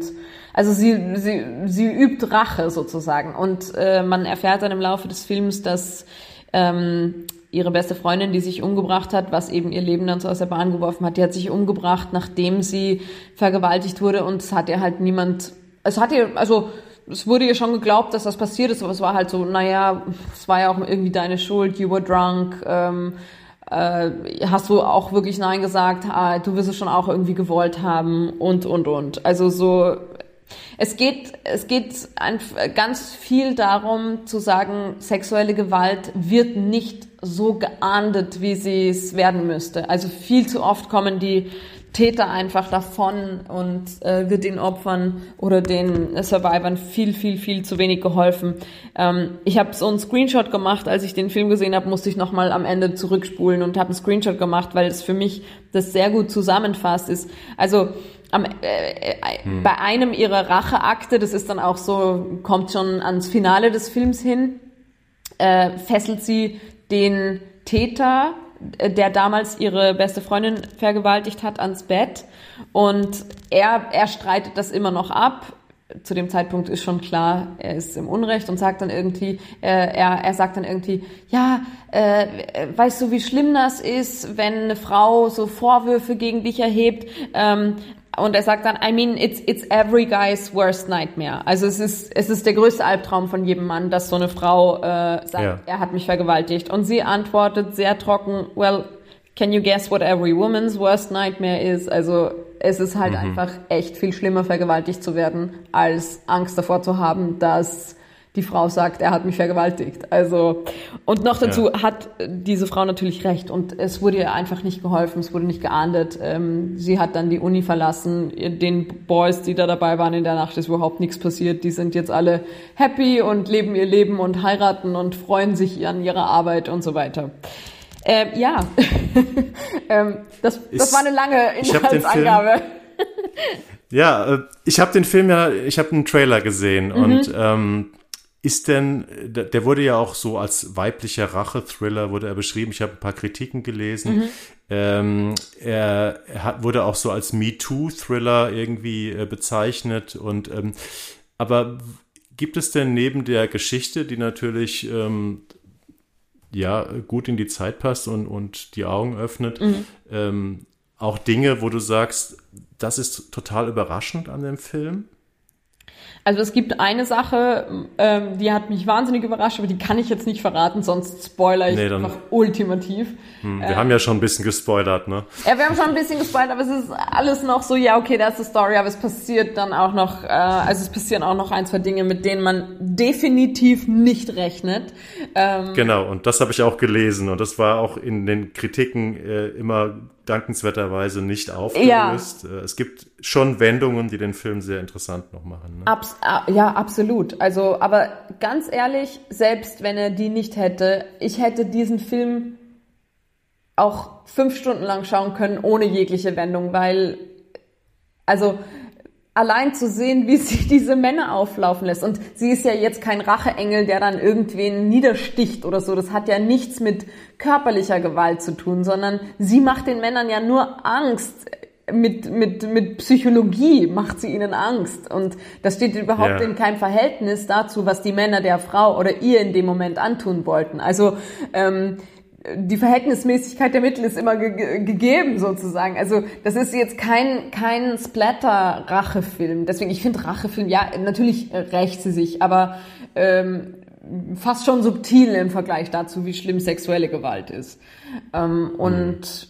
also sie, sie, sie übt Rache sozusagen. Und äh, man erfährt dann im Laufe des Films, dass ähm, ihre beste Freundin, die sich umgebracht hat, was eben ihr Leben dann so aus der Bahn geworfen hat, die hat sich umgebracht, nachdem sie vergewaltigt wurde und es hat ihr halt niemand, es hat ihr, also es wurde ihr schon geglaubt, dass das passiert ist, aber es war halt so, naja, es war ja auch irgendwie deine Schuld, you were drunk, ähm, äh, hast du auch wirklich Nein gesagt, ah, du wirst es schon auch irgendwie gewollt haben und, und, und. Also so, es geht, es geht ganz viel darum zu sagen, sexuelle Gewalt wird nicht so geahndet, wie sie es werden müsste. Also viel zu oft kommen die Täter einfach davon und äh, wird den Opfern oder den Survivors viel, viel, viel zu wenig geholfen. Ähm, ich habe so einen Screenshot gemacht, als ich den Film gesehen habe, musste ich nochmal am Ende zurückspulen und habe einen Screenshot gemacht, weil es für mich das sehr gut zusammenfasst ist. Also am, äh, äh, hm. bei einem ihrer Racheakte, das ist dann auch so, kommt schon ans Finale des Films hin, äh, fesselt sie den Täter der damals ihre beste Freundin vergewaltigt hat, ans Bett. Und er, er streitet das immer noch ab. Zu dem Zeitpunkt ist schon klar, er ist im Unrecht und sagt dann irgendwie, äh, er, er sagt dann irgendwie, ja, äh, weißt du, wie schlimm das ist, wenn eine Frau so Vorwürfe gegen dich erhebt, ähm, und er sagt dann, I mean, it's, it's every guy's worst nightmare. Also es ist, es ist der größte Albtraum von jedem Mann, dass so eine Frau äh, sagt, ja. er hat mich vergewaltigt. Und sie antwortet sehr trocken, well, can you guess what every woman's worst nightmare is? Also es ist halt mhm. einfach echt viel schlimmer, vergewaltigt zu werden, als Angst davor zu haben, dass die Frau sagt, er hat mich vergewaltigt. Also, und noch dazu ja. hat diese Frau natürlich recht und es wurde ihr einfach nicht geholfen, es wurde nicht geahndet. Ähm, sie hat dann die Uni verlassen, den Boys, die da dabei waren in der Nacht, ist überhaupt nichts passiert. Die sind jetzt alle happy und leben ihr Leben und heiraten und freuen sich an ihrer Arbeit und so weiter. Ähm, ja, ähm, das, das war eine lange Inhaltsangabe. Ja, äh, ich habe den Film ja, ich habe einen Trailer gesehen mhm. und ähm, ist denn, der wurde ja auch so als weiblicher Rache-Thriller wurde er beschrieben. Ich habe ein paar Kritiken gelesen. Mhm. Ähm, er, er hat, wurde auch so als MeToo-Thriller irgendwie äh, bezeichnet. Und ähm, aber gibt es denn neben der Geschichte, die natürlich ähm, ja gut in die Zeit passt und, und die Augen öffnet, mhm. ähm, auch Dinge, wo du sagst, das ist total überraschend an dem Film? Also es gibt eine Sache, ähm, die hat mich wahnsinnig überrascht, aber die kann ich jetzt nicht verraten, sonst spoiler ich nee, einfach ultimativ. Hm, wir äh, haben ja schon ein bisschen gespoilert, ne? Ja, wir haben schon ein bisschen gespoilert, aber es ist alles noch so, ja, okay, das ist die Story, aber es passiert dann auch noch, äh, also es passieren auch noch ein, zwei Dinge, mit denen man definitiv nicht rechnet. Ähm, genau, und das habe ich auch gelesen und das war auch in den Kritiken äh, immer dankenswerterweise nicht aufgelöst. Ja. Äh, es gibt schon Wendungen, die den Film sehr interessant noch machen. Ne? Abs ah, ja, absolut. Also, aber ganz ehrlich, selbst wenn er die nicht hätte, ich hätte diesen Film auch fünf Stunden lang schauen können, ohne jegliche Wendung, weil, also, allein zu sehen, wie sie diese Männer auflaufen lässt. Und sie ist ja jetzt kein Racheengel, der dann irgendwen niedersticht oder so. Das hat ja nichts mit körperlicher Gewalt zu tun, sondern sie macht den Männern ja nur Angst. Mit, mit, mit Psychologie macht sie ihnen Angst. Und das steht überhaupt ja. in keinem Verhältnis dazu, was die Männer der Frau oder ihr in dem Moment antun wollten. Also ähm, die Verhältnismäßigkeit der Mittel ist immer ge gegeben sozusagen. Also das ist jetzt kein kein Splatter-Rachefilm. Deswegen ich finde Rachefilm ja natürlich rächt sie sich, aber ähm, fast schon subtil im Vergleich dazu, wie schlimm sexuelle Gewalt ist. Ähm, und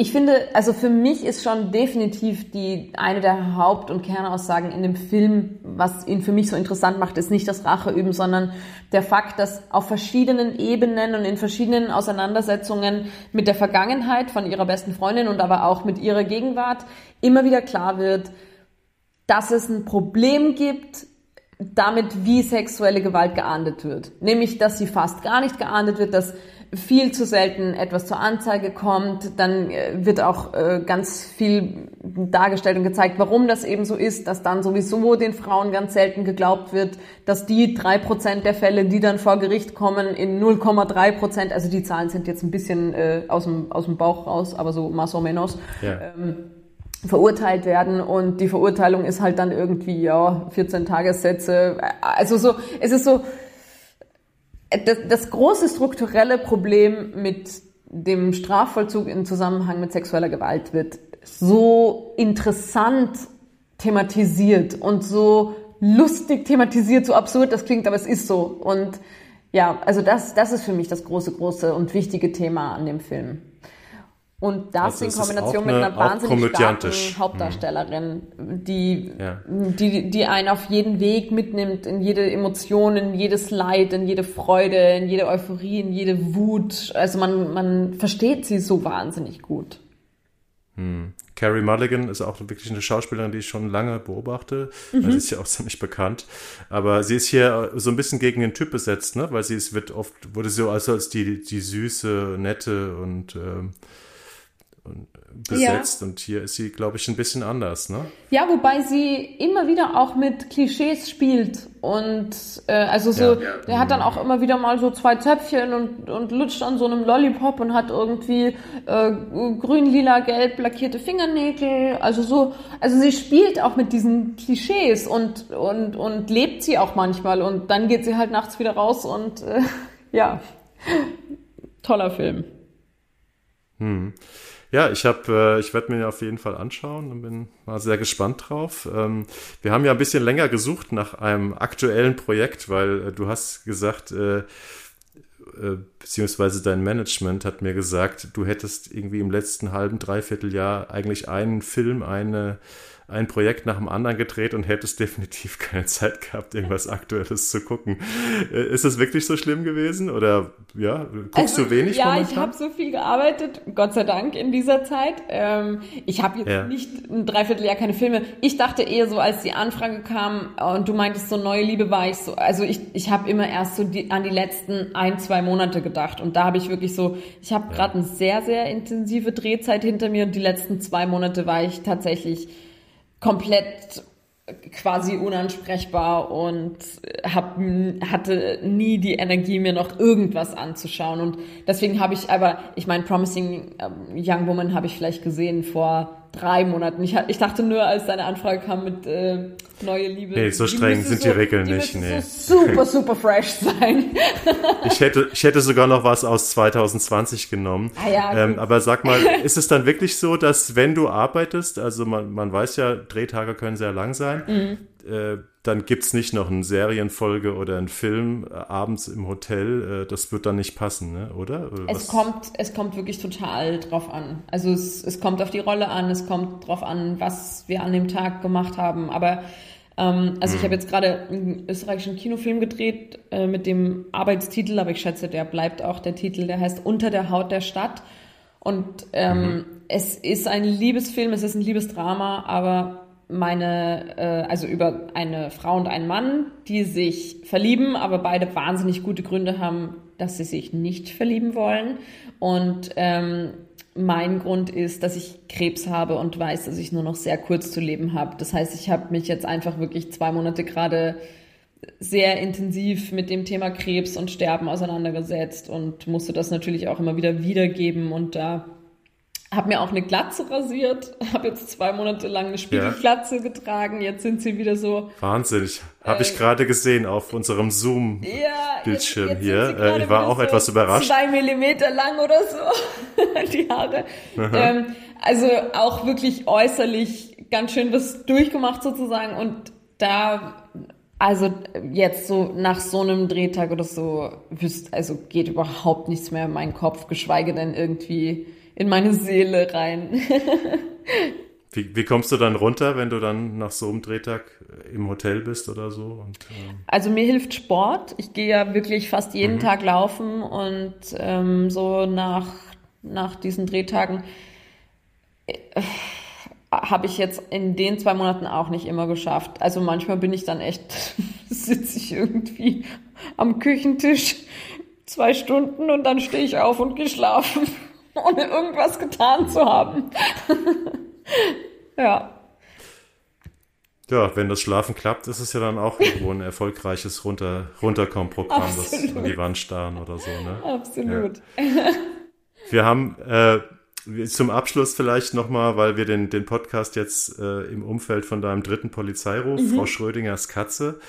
ich finde, also für mich ist schon definitiv die eine der Haupt- und Kernaussagen in dem Film, was ihn für mich so interessant macht, ist nicht das Racheüben, sondern der Fakt, dass auf verschiedenen Ebenen und in verschiedenen Auseinandersetzungen mit der Vergangenheit von ihrer besten Freundin und aber auch mit ihrer Gegenwart immer wieder klar wird, dass es ein Problem gibt damit, wie sexuelle Gewalt geahndet wird. Nämlich, dass sie fast gar nicht geahndet wird, dass viel zu selten etwas zur Anzeige kommt. Dann äh, wird auch äh, ganz viel dargestellt und gezeigt, warum das eben so ist, dass dann sowieso den Frauen ganz selten geglaubt wird, dass die drei Prozent der Fälle, die dann vor Gericht kommen, in 0,3 Prozent, also die Zahlen sind jetzt ein bisschen äh, aus, dem, aus dem Bauch raus, aber so más o menos, ja. ähm, verurteilt werden und die Verurteilung ist halt dann irgendwie, ja, 14 Tagessätze. Also so, es ist so, das, das große strukturelle Problem mit dem Strafvollzug im Zusammenhang mit sexueller Gewalt wird so interessant thematisiert und so lustig thematisiert, so absurd das klingt, aber es ist so. Und ja, also das, das ist für mich das große, große und wichtige Thema an dem Film. Und das also in Kombination mit einer wahnsinnig starken Hauptdarstellerin, die, ja. die, die einen auf jeden Weg mitnimmt, in jede Emotion, in jedes Leid, in jede Freude, in jede Euphorie, in jede Wut. Also man, man versteht sie so wahnsinnig gut. Hm. Carrie Mulligan ist auch wirklich eine Schauspielerin, die ich schon lange beobachte. Mhm. Sie ist ja auch ziemlich bekannt. Aber sie ist hier so ein bisschen gegen den Typ besetzt, ne? Weil sie ist, wird oft, wurde so also als die, die süße, nette und ähm, besetzt ja. und hier ist sie, glaube ich, ein bisschen anders, ne? Ja, wobei sie immer wieder auch mit Klischees spielt und äh, also so, ja. der hat dann auch immer wieder mal so zwei Zöpfchen und, und lutscht an so einem Lollipop und hat irgendwie äh, grün, lila, gelb lackierte Fingernägel, also so, also sie spielt auch mit diesen Klischees und und und lebt sie auch manchmal und dann geht sie halt nachts wieder raus und äh, ja, toller Film. Hm. Ja, ich habe, äh, ich werde mir auf jeden Fall anschauen und bin mal sehr gespannt drauf. Ähm, wir haben ja ein bisschen länger gesucht nach einem aktuellen Projekt, weil äh, du hast gesagt, äh, äh, beziehungsweise dein Management hat mir gesagt, du hättest irgendwie im letzten halben, dreiviertel Jahr eigentlich einen Film, eine ein Projekt nach dem anderen gedreht und hättest definitiv keine Zeit gehabt, irgendwas Aktuelles zu gucken. Äh, ist das wirklich so schlimm gewesen? Oder ja, guckst Also, du wenig Ja, momentan? ich habe so viel gearbeitet, Gott sei Dank in dieser Zeit. Ähm, ich habe jetzt Ja. nicht ein Dreivierteljahr keine Filme. Ich dachte eher so, als die Anfrage kam und du meintest so neue Liebe, war ich so, also ich, ich habe immer erst so die, an die letzten ein, zwei Monate gedacht und da habe ich wirklich so, ich habe gerade eine sehr, sehr intensive Drehzeit hinter mir und die letzten zwei Monate war ich tatsächlich komplett quasi unansprechbar und hab, hatte nie die Energie, mir noch irgendwas anzuschauen. Und deswegen habe ich aber, ich meine, Promising ähm, Young Woman habe ich vielleicht gesehen vor drei Monaten. Ich, ich dachte nur, als deine Anfrage kam mit äh, neue Liebe. Nee, so streng sind die Regeln die nicht, nee. So super, super fresh sein. Ich hätte, ich hätte sogar noch was aus 2020 genommen. Ah ja, ähm, aber sag mal, ist es dann wirklich so, dass wenn du arbeitest, also man, man weiß ja, Drehtage können sehr lang sein, Mhm. äh, dann gibt's nicht noch eine Serienfolge oder einen Film äh, abends im Hotel. Äh, das wird dann nicht passen, ne? oder? oder Es was? kommt, es kommt wirklich total drauf an. Also es, es kommt auf die Rolle an, es kommt drauf an, was wir an dem Tag gemacht haben. Aber ähm, also ich habe jetzt gerade einen österreichischen Kinofilm gedreht äh, mit dem Arbeitstitel, aber ich schätze, der bleibt auch der Titel, der heißt Unter der Haut der Stadt. Und ähm, es ist ein Liebesfilm, es ist ein Liebesdrama, aber meine, äh, also über eine Frau und einen Mann, die sich verlieben, aber beide wahnsinnig gute Gründe haben, dass sie sich nicht verlieben wollen. Und ähm, mein Grund ist, dass ich Krebs habe und weiß, dass ich nur noch sehr kurz zu leben habe. Das heißt, ich habe mich jetzt einfach wirklich zwei Monate gerade sehr intensiv mit dem Thema Krebs und Sterben auseinandergesetzt und musste das natürlich auch immer wieder wiedergeben und da habe mir auch eine Glatze rasiert, habe jetzt zwei Monate lang eine Spiegelglatze getragen, jetzt sind sie wieder so, Wahnsinn, ich, habe ich gerade gesehen auf unserem Zoom. Äh, ja, hier. Äh, ich war auch etwas überrascht. Zwei Millimeter lang oder so, die Haare. Ähm, also auch wirklich äußerlich ganz schön was durchgemacht sozusagen und da, also jetzt so nach so einem Drehtag oder so, wüsst, also geht überhaupt nichts mehr in meinen Kopf, geschweige denn irgendwie in meine Seele rein. Wie, wie kommst du dann runter, wenn du dann nach so einem Drehtag im Hotel bist oder so? Und, ähm, Also mir hilft Sport. Ich gehe ja wirklich fast jeden Mhm. Tag laufen und ähm, so nach, nach diesen Drehtagen äh, habe ich jetzt in den zwei Monaten auch nicht immer geschafft. Also manchmal bin ich dann echt, sitze ich irgendwie am Küchentisch zwei Stunden und dann stehe ich auf und gehe schlafen, ohne irgendwas getan zu haben. ja. ja, wenn das Schlafen klappt, ist es ja dann auch irgendwo ein erfolgreiches Runter, Runterkommen-Programm, das an die Wand starren oder so. Ne? Absolut. Wir haben äh, zum Abschluss vielleicht nochmal, weil wir den, den Podcast jetzt äh, im Umfeld von deinem dritten Polizeiruf, Frau Schrödingers Katze,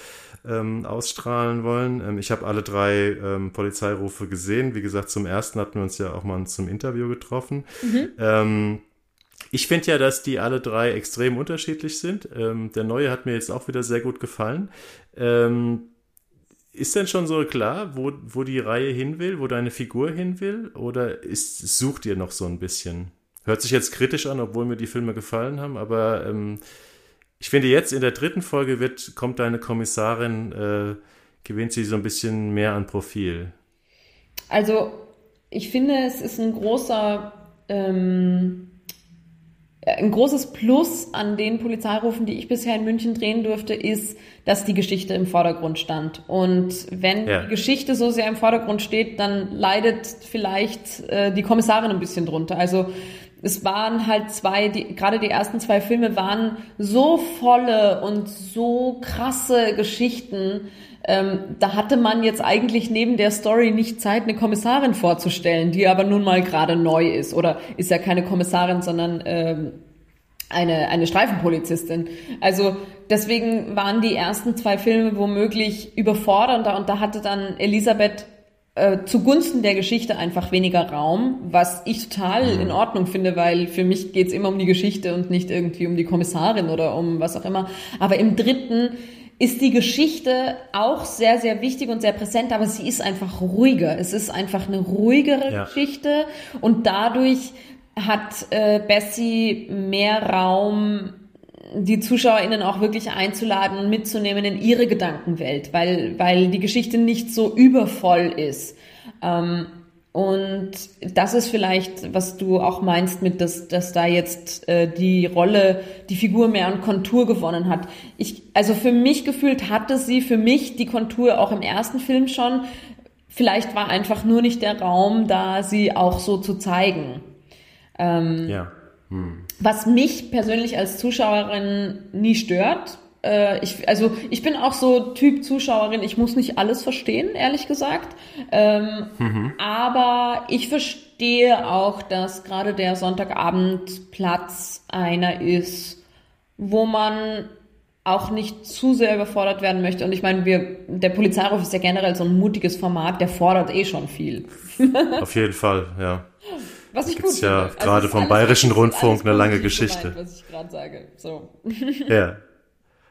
ähm, ausstrahlen wollen. Ähm, ich habe alle drei ähm, Polizeirufe gesehen. Wie gesagt, zum ersten hatten wir uns ja auch mal zum Interview getroffen. Ähm, ich finde ja, dass die alle drei extrem unterschiedlich sind. Ähm, der neue hat mir jetzt auch wieder sehr gut gefallen. Ähm, ist denn schon so klar, wo, wo die Reihe hin will, wo deine Figur hin will? Oder ist, sucht ihr noch so ein bisschen? Hört sich jetzt kritisch an, obwohl mir die Filme gefallen haben, aber ähm, ich finde jetzt in der dritten Folge wird, kommt deine Kommissarin, äh, gewinnt sie so ein bisschen mehr an Profil. Also, ich finde, es ist ein großer, ähm, ein großes Plus an den Polizeirufen, die ich bisher in München drehen durfte, ist, dass die Geschichte im Vordergrund stand. Und wenn Ja. die Geschichte so sehr im Vordergrund steht, dann leidet vielleicht äh, die Kommissarin ein bisschen drunter. Also es waren halt zwei, die, gerade die ersten zwei Filme waren so volle und so krasse Geschichten. Ähm, da hatte man jetzt eigentlich neben der Story nicht Zeit, eine Kommissarin vorzustellen, die aber nun mal gerade neu ist. Oder ist ja keine Kommissarin, sondern ähm, eine, eine Streifenpolizistin. Also deswegen waren die ersten zwei Filme womöglich überfordernder und da hatte dann Elisabeth äh, zugunsten der Geschichte einfach weniger Raum, was ich total in Ordnung finde, weil für mich geht's immer um die Geschichte und nicht irgendwie um die Kommissarin oder um was auch immer. Aber im dritten ist die Geschichte auch sehr, sehr wichtig und sehr präsent, aber sie ist einfach ruhiger. Es ist einfach eine ruhigere Ja. Geschichte und dadurch hat äh, Bessie mehr Raum die ZuschauerInnen auch wirklich einzuladen und mitzunehmen in ihre Gedankenwelt, weil, weil die Geschichte nicht so übervoll ist. Ähm, und das ist vielleicht, was du auch meinst mit, dass, dass da jetzt äh, die Rolle, die Figur mehr an Kontur gewonnen hat. Ich, also für mich gefühlt hatte sie für mich die Kontur auch im ersten Film schon. Vielleicht war einfach nur nicht der Raum da, sie auch so zu zeigen. Ähm, ja. Hm. Was mich persönlich als Zuschauerin nie stört, äh, ich, also ich bin auch so Typ Zuschauerin, ich muss nicht alles verstehen, ehrlich gesagt. Ähm, mhm. Aber ich verstehe auch, dass gerade der Sonntagabendplatz einer ist, wo man auch nicht zu sehr überfordert werden möchte. Und ich meine, wir, der Polizeiruf ist ja generell so ein mutiges Format, der fordert eh schon viel. Auf jeden Fall, ja. Was ich Gibt's gut ja finde. gerade also vom Bayerischen Rundfunk eine lange Geschichte. Gemeint, was ich gerade sage. So. Ja.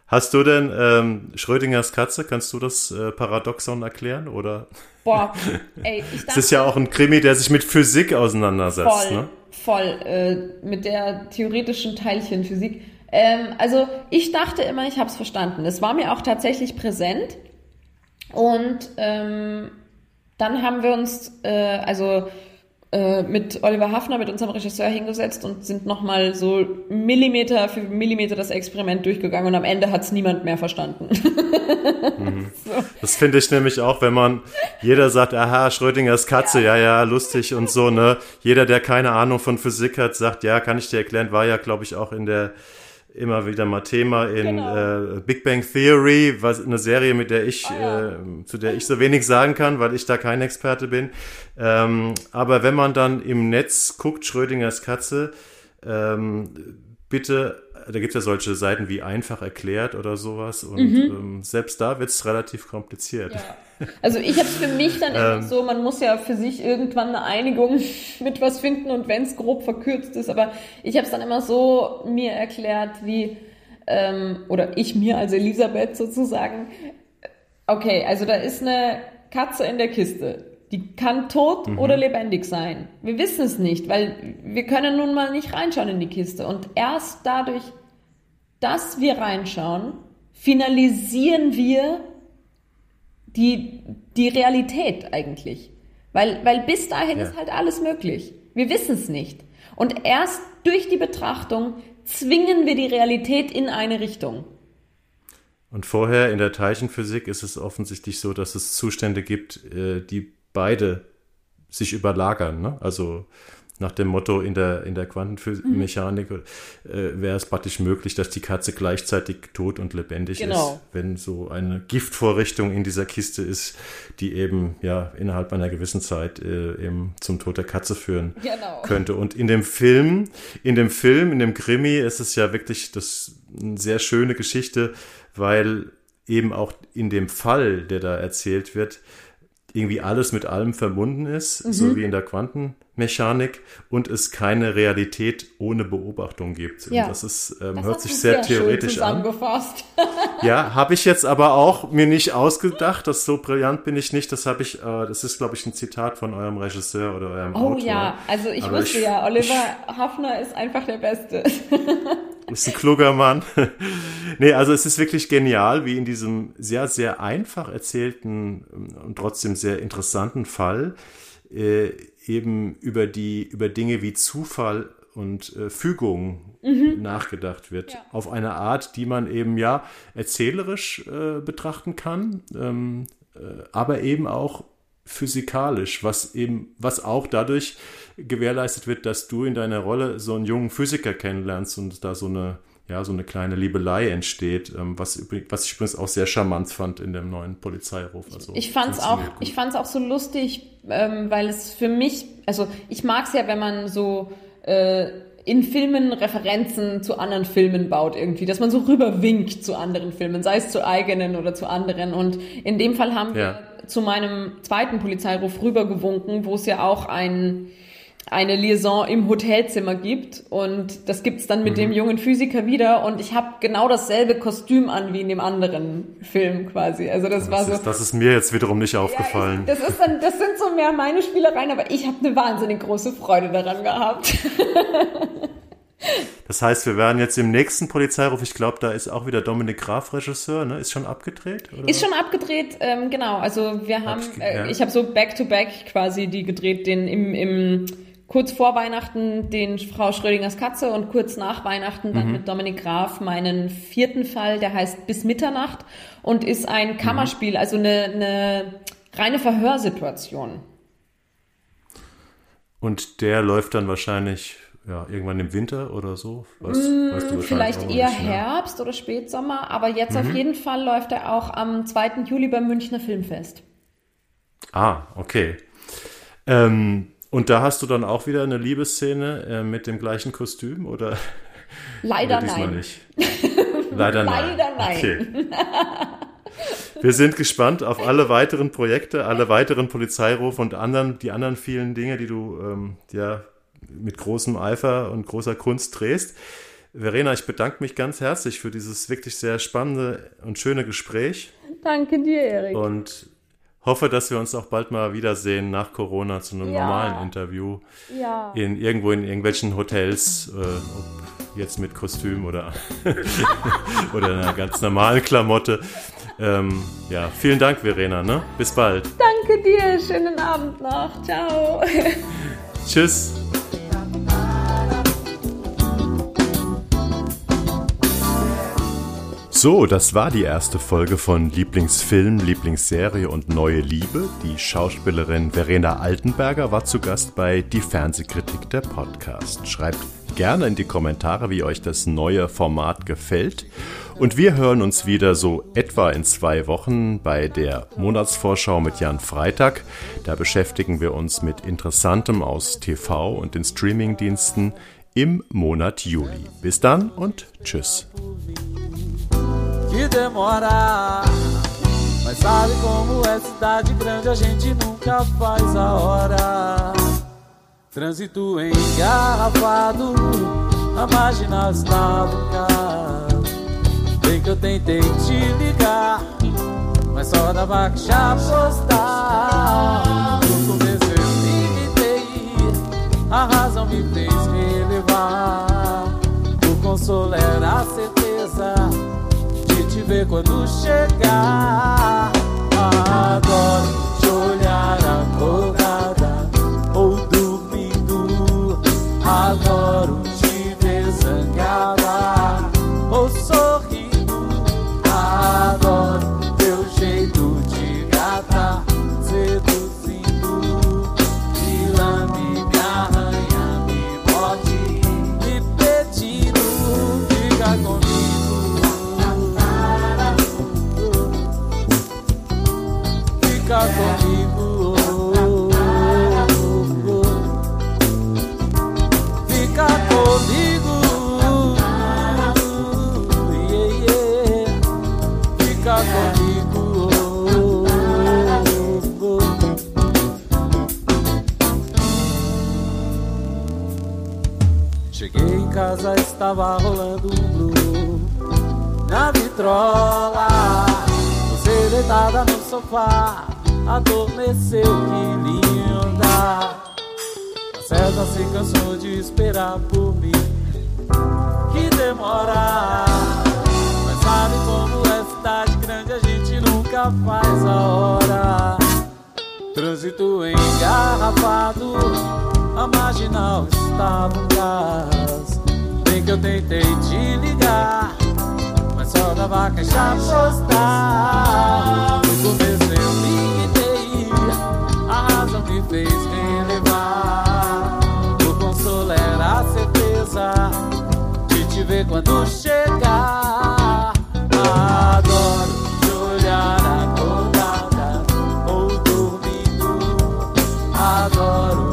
Hast du denn ähm, Schrödingers Katze, kannst du das äh, Paradoxon erklären? Oder? Boah, ey, ich dachte, Es ist ja auch ein Krimi, der sich mit Physik auseinandersetzt. Voll, ne? voll, äh, mit der theoretischen Teilchenphysik. Ähm, also ich dachte immer, ich habe es verstanden. Es war mir auch tatsächlich präsent. Und ähm, dann haben wir uns, äh, also äh, mit Oliver Hafner, mit unserem Regisseur hingesetzt und sind nochmal so Millimeter für Millimeter das Experiment durchgegangen und am Ende hat es niemand mehr verstanden. Mhm. so. Das finde ich nämlich auch, wenn man, jeder sagt, aha, Schrödingers Katze, ja. ja, ja, lustig und so, ne? Jeder, der keine Ahnung von Physik hat, sagt, ja, kann ich dir erklären, war ja, glaube ich, auch in der immer wieder mal Thema in genau. äh, Big Bang Theory, was eine Serie, mit der ich, oh ja. äh, zu der ich so wenig sagen kann, weil ich da kein Experte bin. Ähm, aber wenn man dann im Netz guckt, Schrödingers Katze, ähm, bitte, da gibt es ja solche Seiten wie einfach erklärt oder sowas und mhm. ähm, selbst da wird es relativ kompliziert. Ja. Also ich habe es für mich dann immer ähm. so, man muss ja für sich irgendwann eine Einigung mit was finden und wenn es grob verkürzt ist, aber ich habe es dann immer so mir erklärt, wie, ähm, oder ich mir als Elisabeth sozusagen, okay, also da ist eine Katze in der Kiste. Die kann tot mhm. oder lebendig sein. Wir wissen es nicht, weil wir können nun mal nicht reinschauen in die Kiste. Und erst dadurch, dass wir reinschauen, finalisieren wir die, die Realität eigentlich. Weil, weil bis dahin ja. ist halt alles möglich. Wir wissen es nicht. Und erst durch die Betrachtung zwingen wir die Realität in eine Richtung. Und vorher in der Teilchenphysik ist es offensichtlich so, dass es Zustände gibt, äh, die beide sich überlagern. Ne? Also nach dem Motto in der, in der Quantenmechanik mhm. äh, wäre es praktisch möglich, dass die Katze gleichzeitig tot und lebendig genau. ist, wenn so eine Giftvorrichtung in dieser Kiste ist, die eben ja innerhalb einer gewissen Zeit äh, eben zum Tod der Katze führen genau. könnte. Und in dem Film, in dem Film, in dem Krimi ist es ja wirklich das eine sehr schöne Geschichte, weil eben auch in dem Fall, der da erzählt wird, irgendwie alles mit allem verbunden ist, mhm. so wie in der Quantenmechanik und es keine Realität ohne Beobachtung gibt. Ja. Und das ist, ähm, das hört sich sehr, sehr theoretisch an. ja, habe ich jetzt aber auch mir nicht ausgedacht. Das so brillant bin ich nicht. Das habe ich, äh, das ist, glaube ich, ein Zitat von eurem Regisseur oder eurem oh, Autor. Oh ja, also ich aber wusste ich, ja, Oliver ich, Hafner ist einfach der Beste. Ist ein kluger Mann. nee, also es ist wirklich genial, wie in diesem sehr, sehr einfach erzählten und trotzdem sehr interessanten Fall äh, eben über die, über Dinge wie Zufall und äh, Fügung mhm. nachgedacht wird. Ja. Auf eine Art, die man eben ja erzählerisch äh, betrachten kann, ähm, äh, aber eben auch physikalisch, was eben, was auch dadurch gewährleistet wird, dass du in deiner Rolle so einen jungen Physiker kennenlernst und da so eine, ja, so eine kleine Liebelei entsteht, ähm, was, was ich übrigens auch sehr charmant fand in dem neuen Polizeiruf. Also, ich fand's auch, gut. ich fand's auch so lustig, ähm, weil es für mich, also ich mag's ja, wenn man so, äh, in Filmen Referenzen zu anderen Filmen baut irgendwie, dass man so rüberwinkt zu anderen Filmen, sei es zu eigenen oder zu anderen. Und in dem Fall haben ja. wir zu meinem zweiten Polizeiruf rübergewunken, wo es ja auch ein eine Liaison im Hotelzimmer gibt und das gibt's dann mit mhm. dem jungen Physiker wieder und ich habe genau dasselbe Kostüm an wie in dem anderen Film quasi. Also das, das war so. Ist, das ist mir jetzt wiederum nicht aufgefallen. Ja, ich, das ist dann, das sind so mehr meine Spielereien, aber ich habe eine wahnsinnig große Freude daran gehabt. Das heißt, wir werden jetzt im nächsten Polizeiruf, ich glaube, da ist auch wieder Dominik Graf Regisseur, ne? Ist schon abgedreht? Oder? Ist schon abgedreht, ähm, genau. Also wir haben, äh, ich habe so Back-to-Back -back quasi die gedreht, den im, im kurz vor Weihnachten den Frau Schrödingers Katze und kurz nach Weihnachten dann mhm. mit Dominik Graf meinen vierten Fall, der heißt Bis Mitternacht und ist ein Kammerspiel, also eine, eine reine Verhörsituation. Und der läuft dann wahrscheinlich ja, irgendwann im Winter oder so? Weißt, mmh, weißt du vielleicht eher nicht, Herbst oder Spätsommer, aber jetzt mhm. auf jeden Fall läuft er auch am 2. Juli beim Münchner Filmfest. Ah, okay. Ähm, und da hast du dann auch wieder eine Liebesszene äh, mit dem gleichen Kostüm oder? Leider oder nein. Nicht? Leider nein. Leider nein. Okay. Wir sind gespannt auf alle weiteren Projekte, alle weiteren Polizeirufe und anderen, die anderen vielen Dinge, die du ähm, ja mit großem Eifer und großer Kunst drehst. Verena, ich bedanke mich ganz herzlich für dieses wirklich sehr spannende und schöne Gespräch. Danke dir, Erik. Und hoffe, dass wir uns auch bald mal wiedersehen nach Corona zu einem ja. normalen Interview. Ja. In, irgendwo in irgendwelchen Hotels, äh, ob jetzt mit Kostüm oder, oder einer ganz normalen Klamotte. Ähm, ja, vielen Dank, Verena. Ne? Bis bald. Danke dir. Schönen Abend noch. Ciao. Tschüss. So, das war die erste Folge von Lieblingsfilm, Lieblingsserie und Neue Liebe. Die Schauspielerin Verena Altenberger war zu Gast bei Die Fernsehkritik der Podcast. Schreibt gerne in die Kommentare, wie euch das neue Format gefällt. Und wir hören uns wieder so etwa in zwei Wochen bei der Monatsvorschau mit Jan Freitag. Da beschäftigen wir uns mit Interessantem aus TV und den Streamingdiensten im Monat Juli. Bis dann und tschüss. Que demora. Mas sabe como é cidade grande, a gente nunca faz a hora. Trânsito engarrafado, a marginal está carro. Bem que eu tentei te ligar, mas só dava que já postar. No começo eu me a razão me fez relevar. O consolo era a certeza te ver quando chegar. Adoro te olhar acordada casa, estava rolando um blue na vitrola. Você deitada no sofá adormeceu, que linda. A certa se cansou de esperar por mim, que demora. Mas sabe como é cidade grande, a gente nunca faz a hora. Trânsito engarrafado, a marginal está no gás. Bem que eu tentei te ligar, mas só dava caixa postal. No começo eu me me fez relevar. O consolo era a certeza de te ver quando chegar. Adoro te olhar acordada ou dormindo. Adoro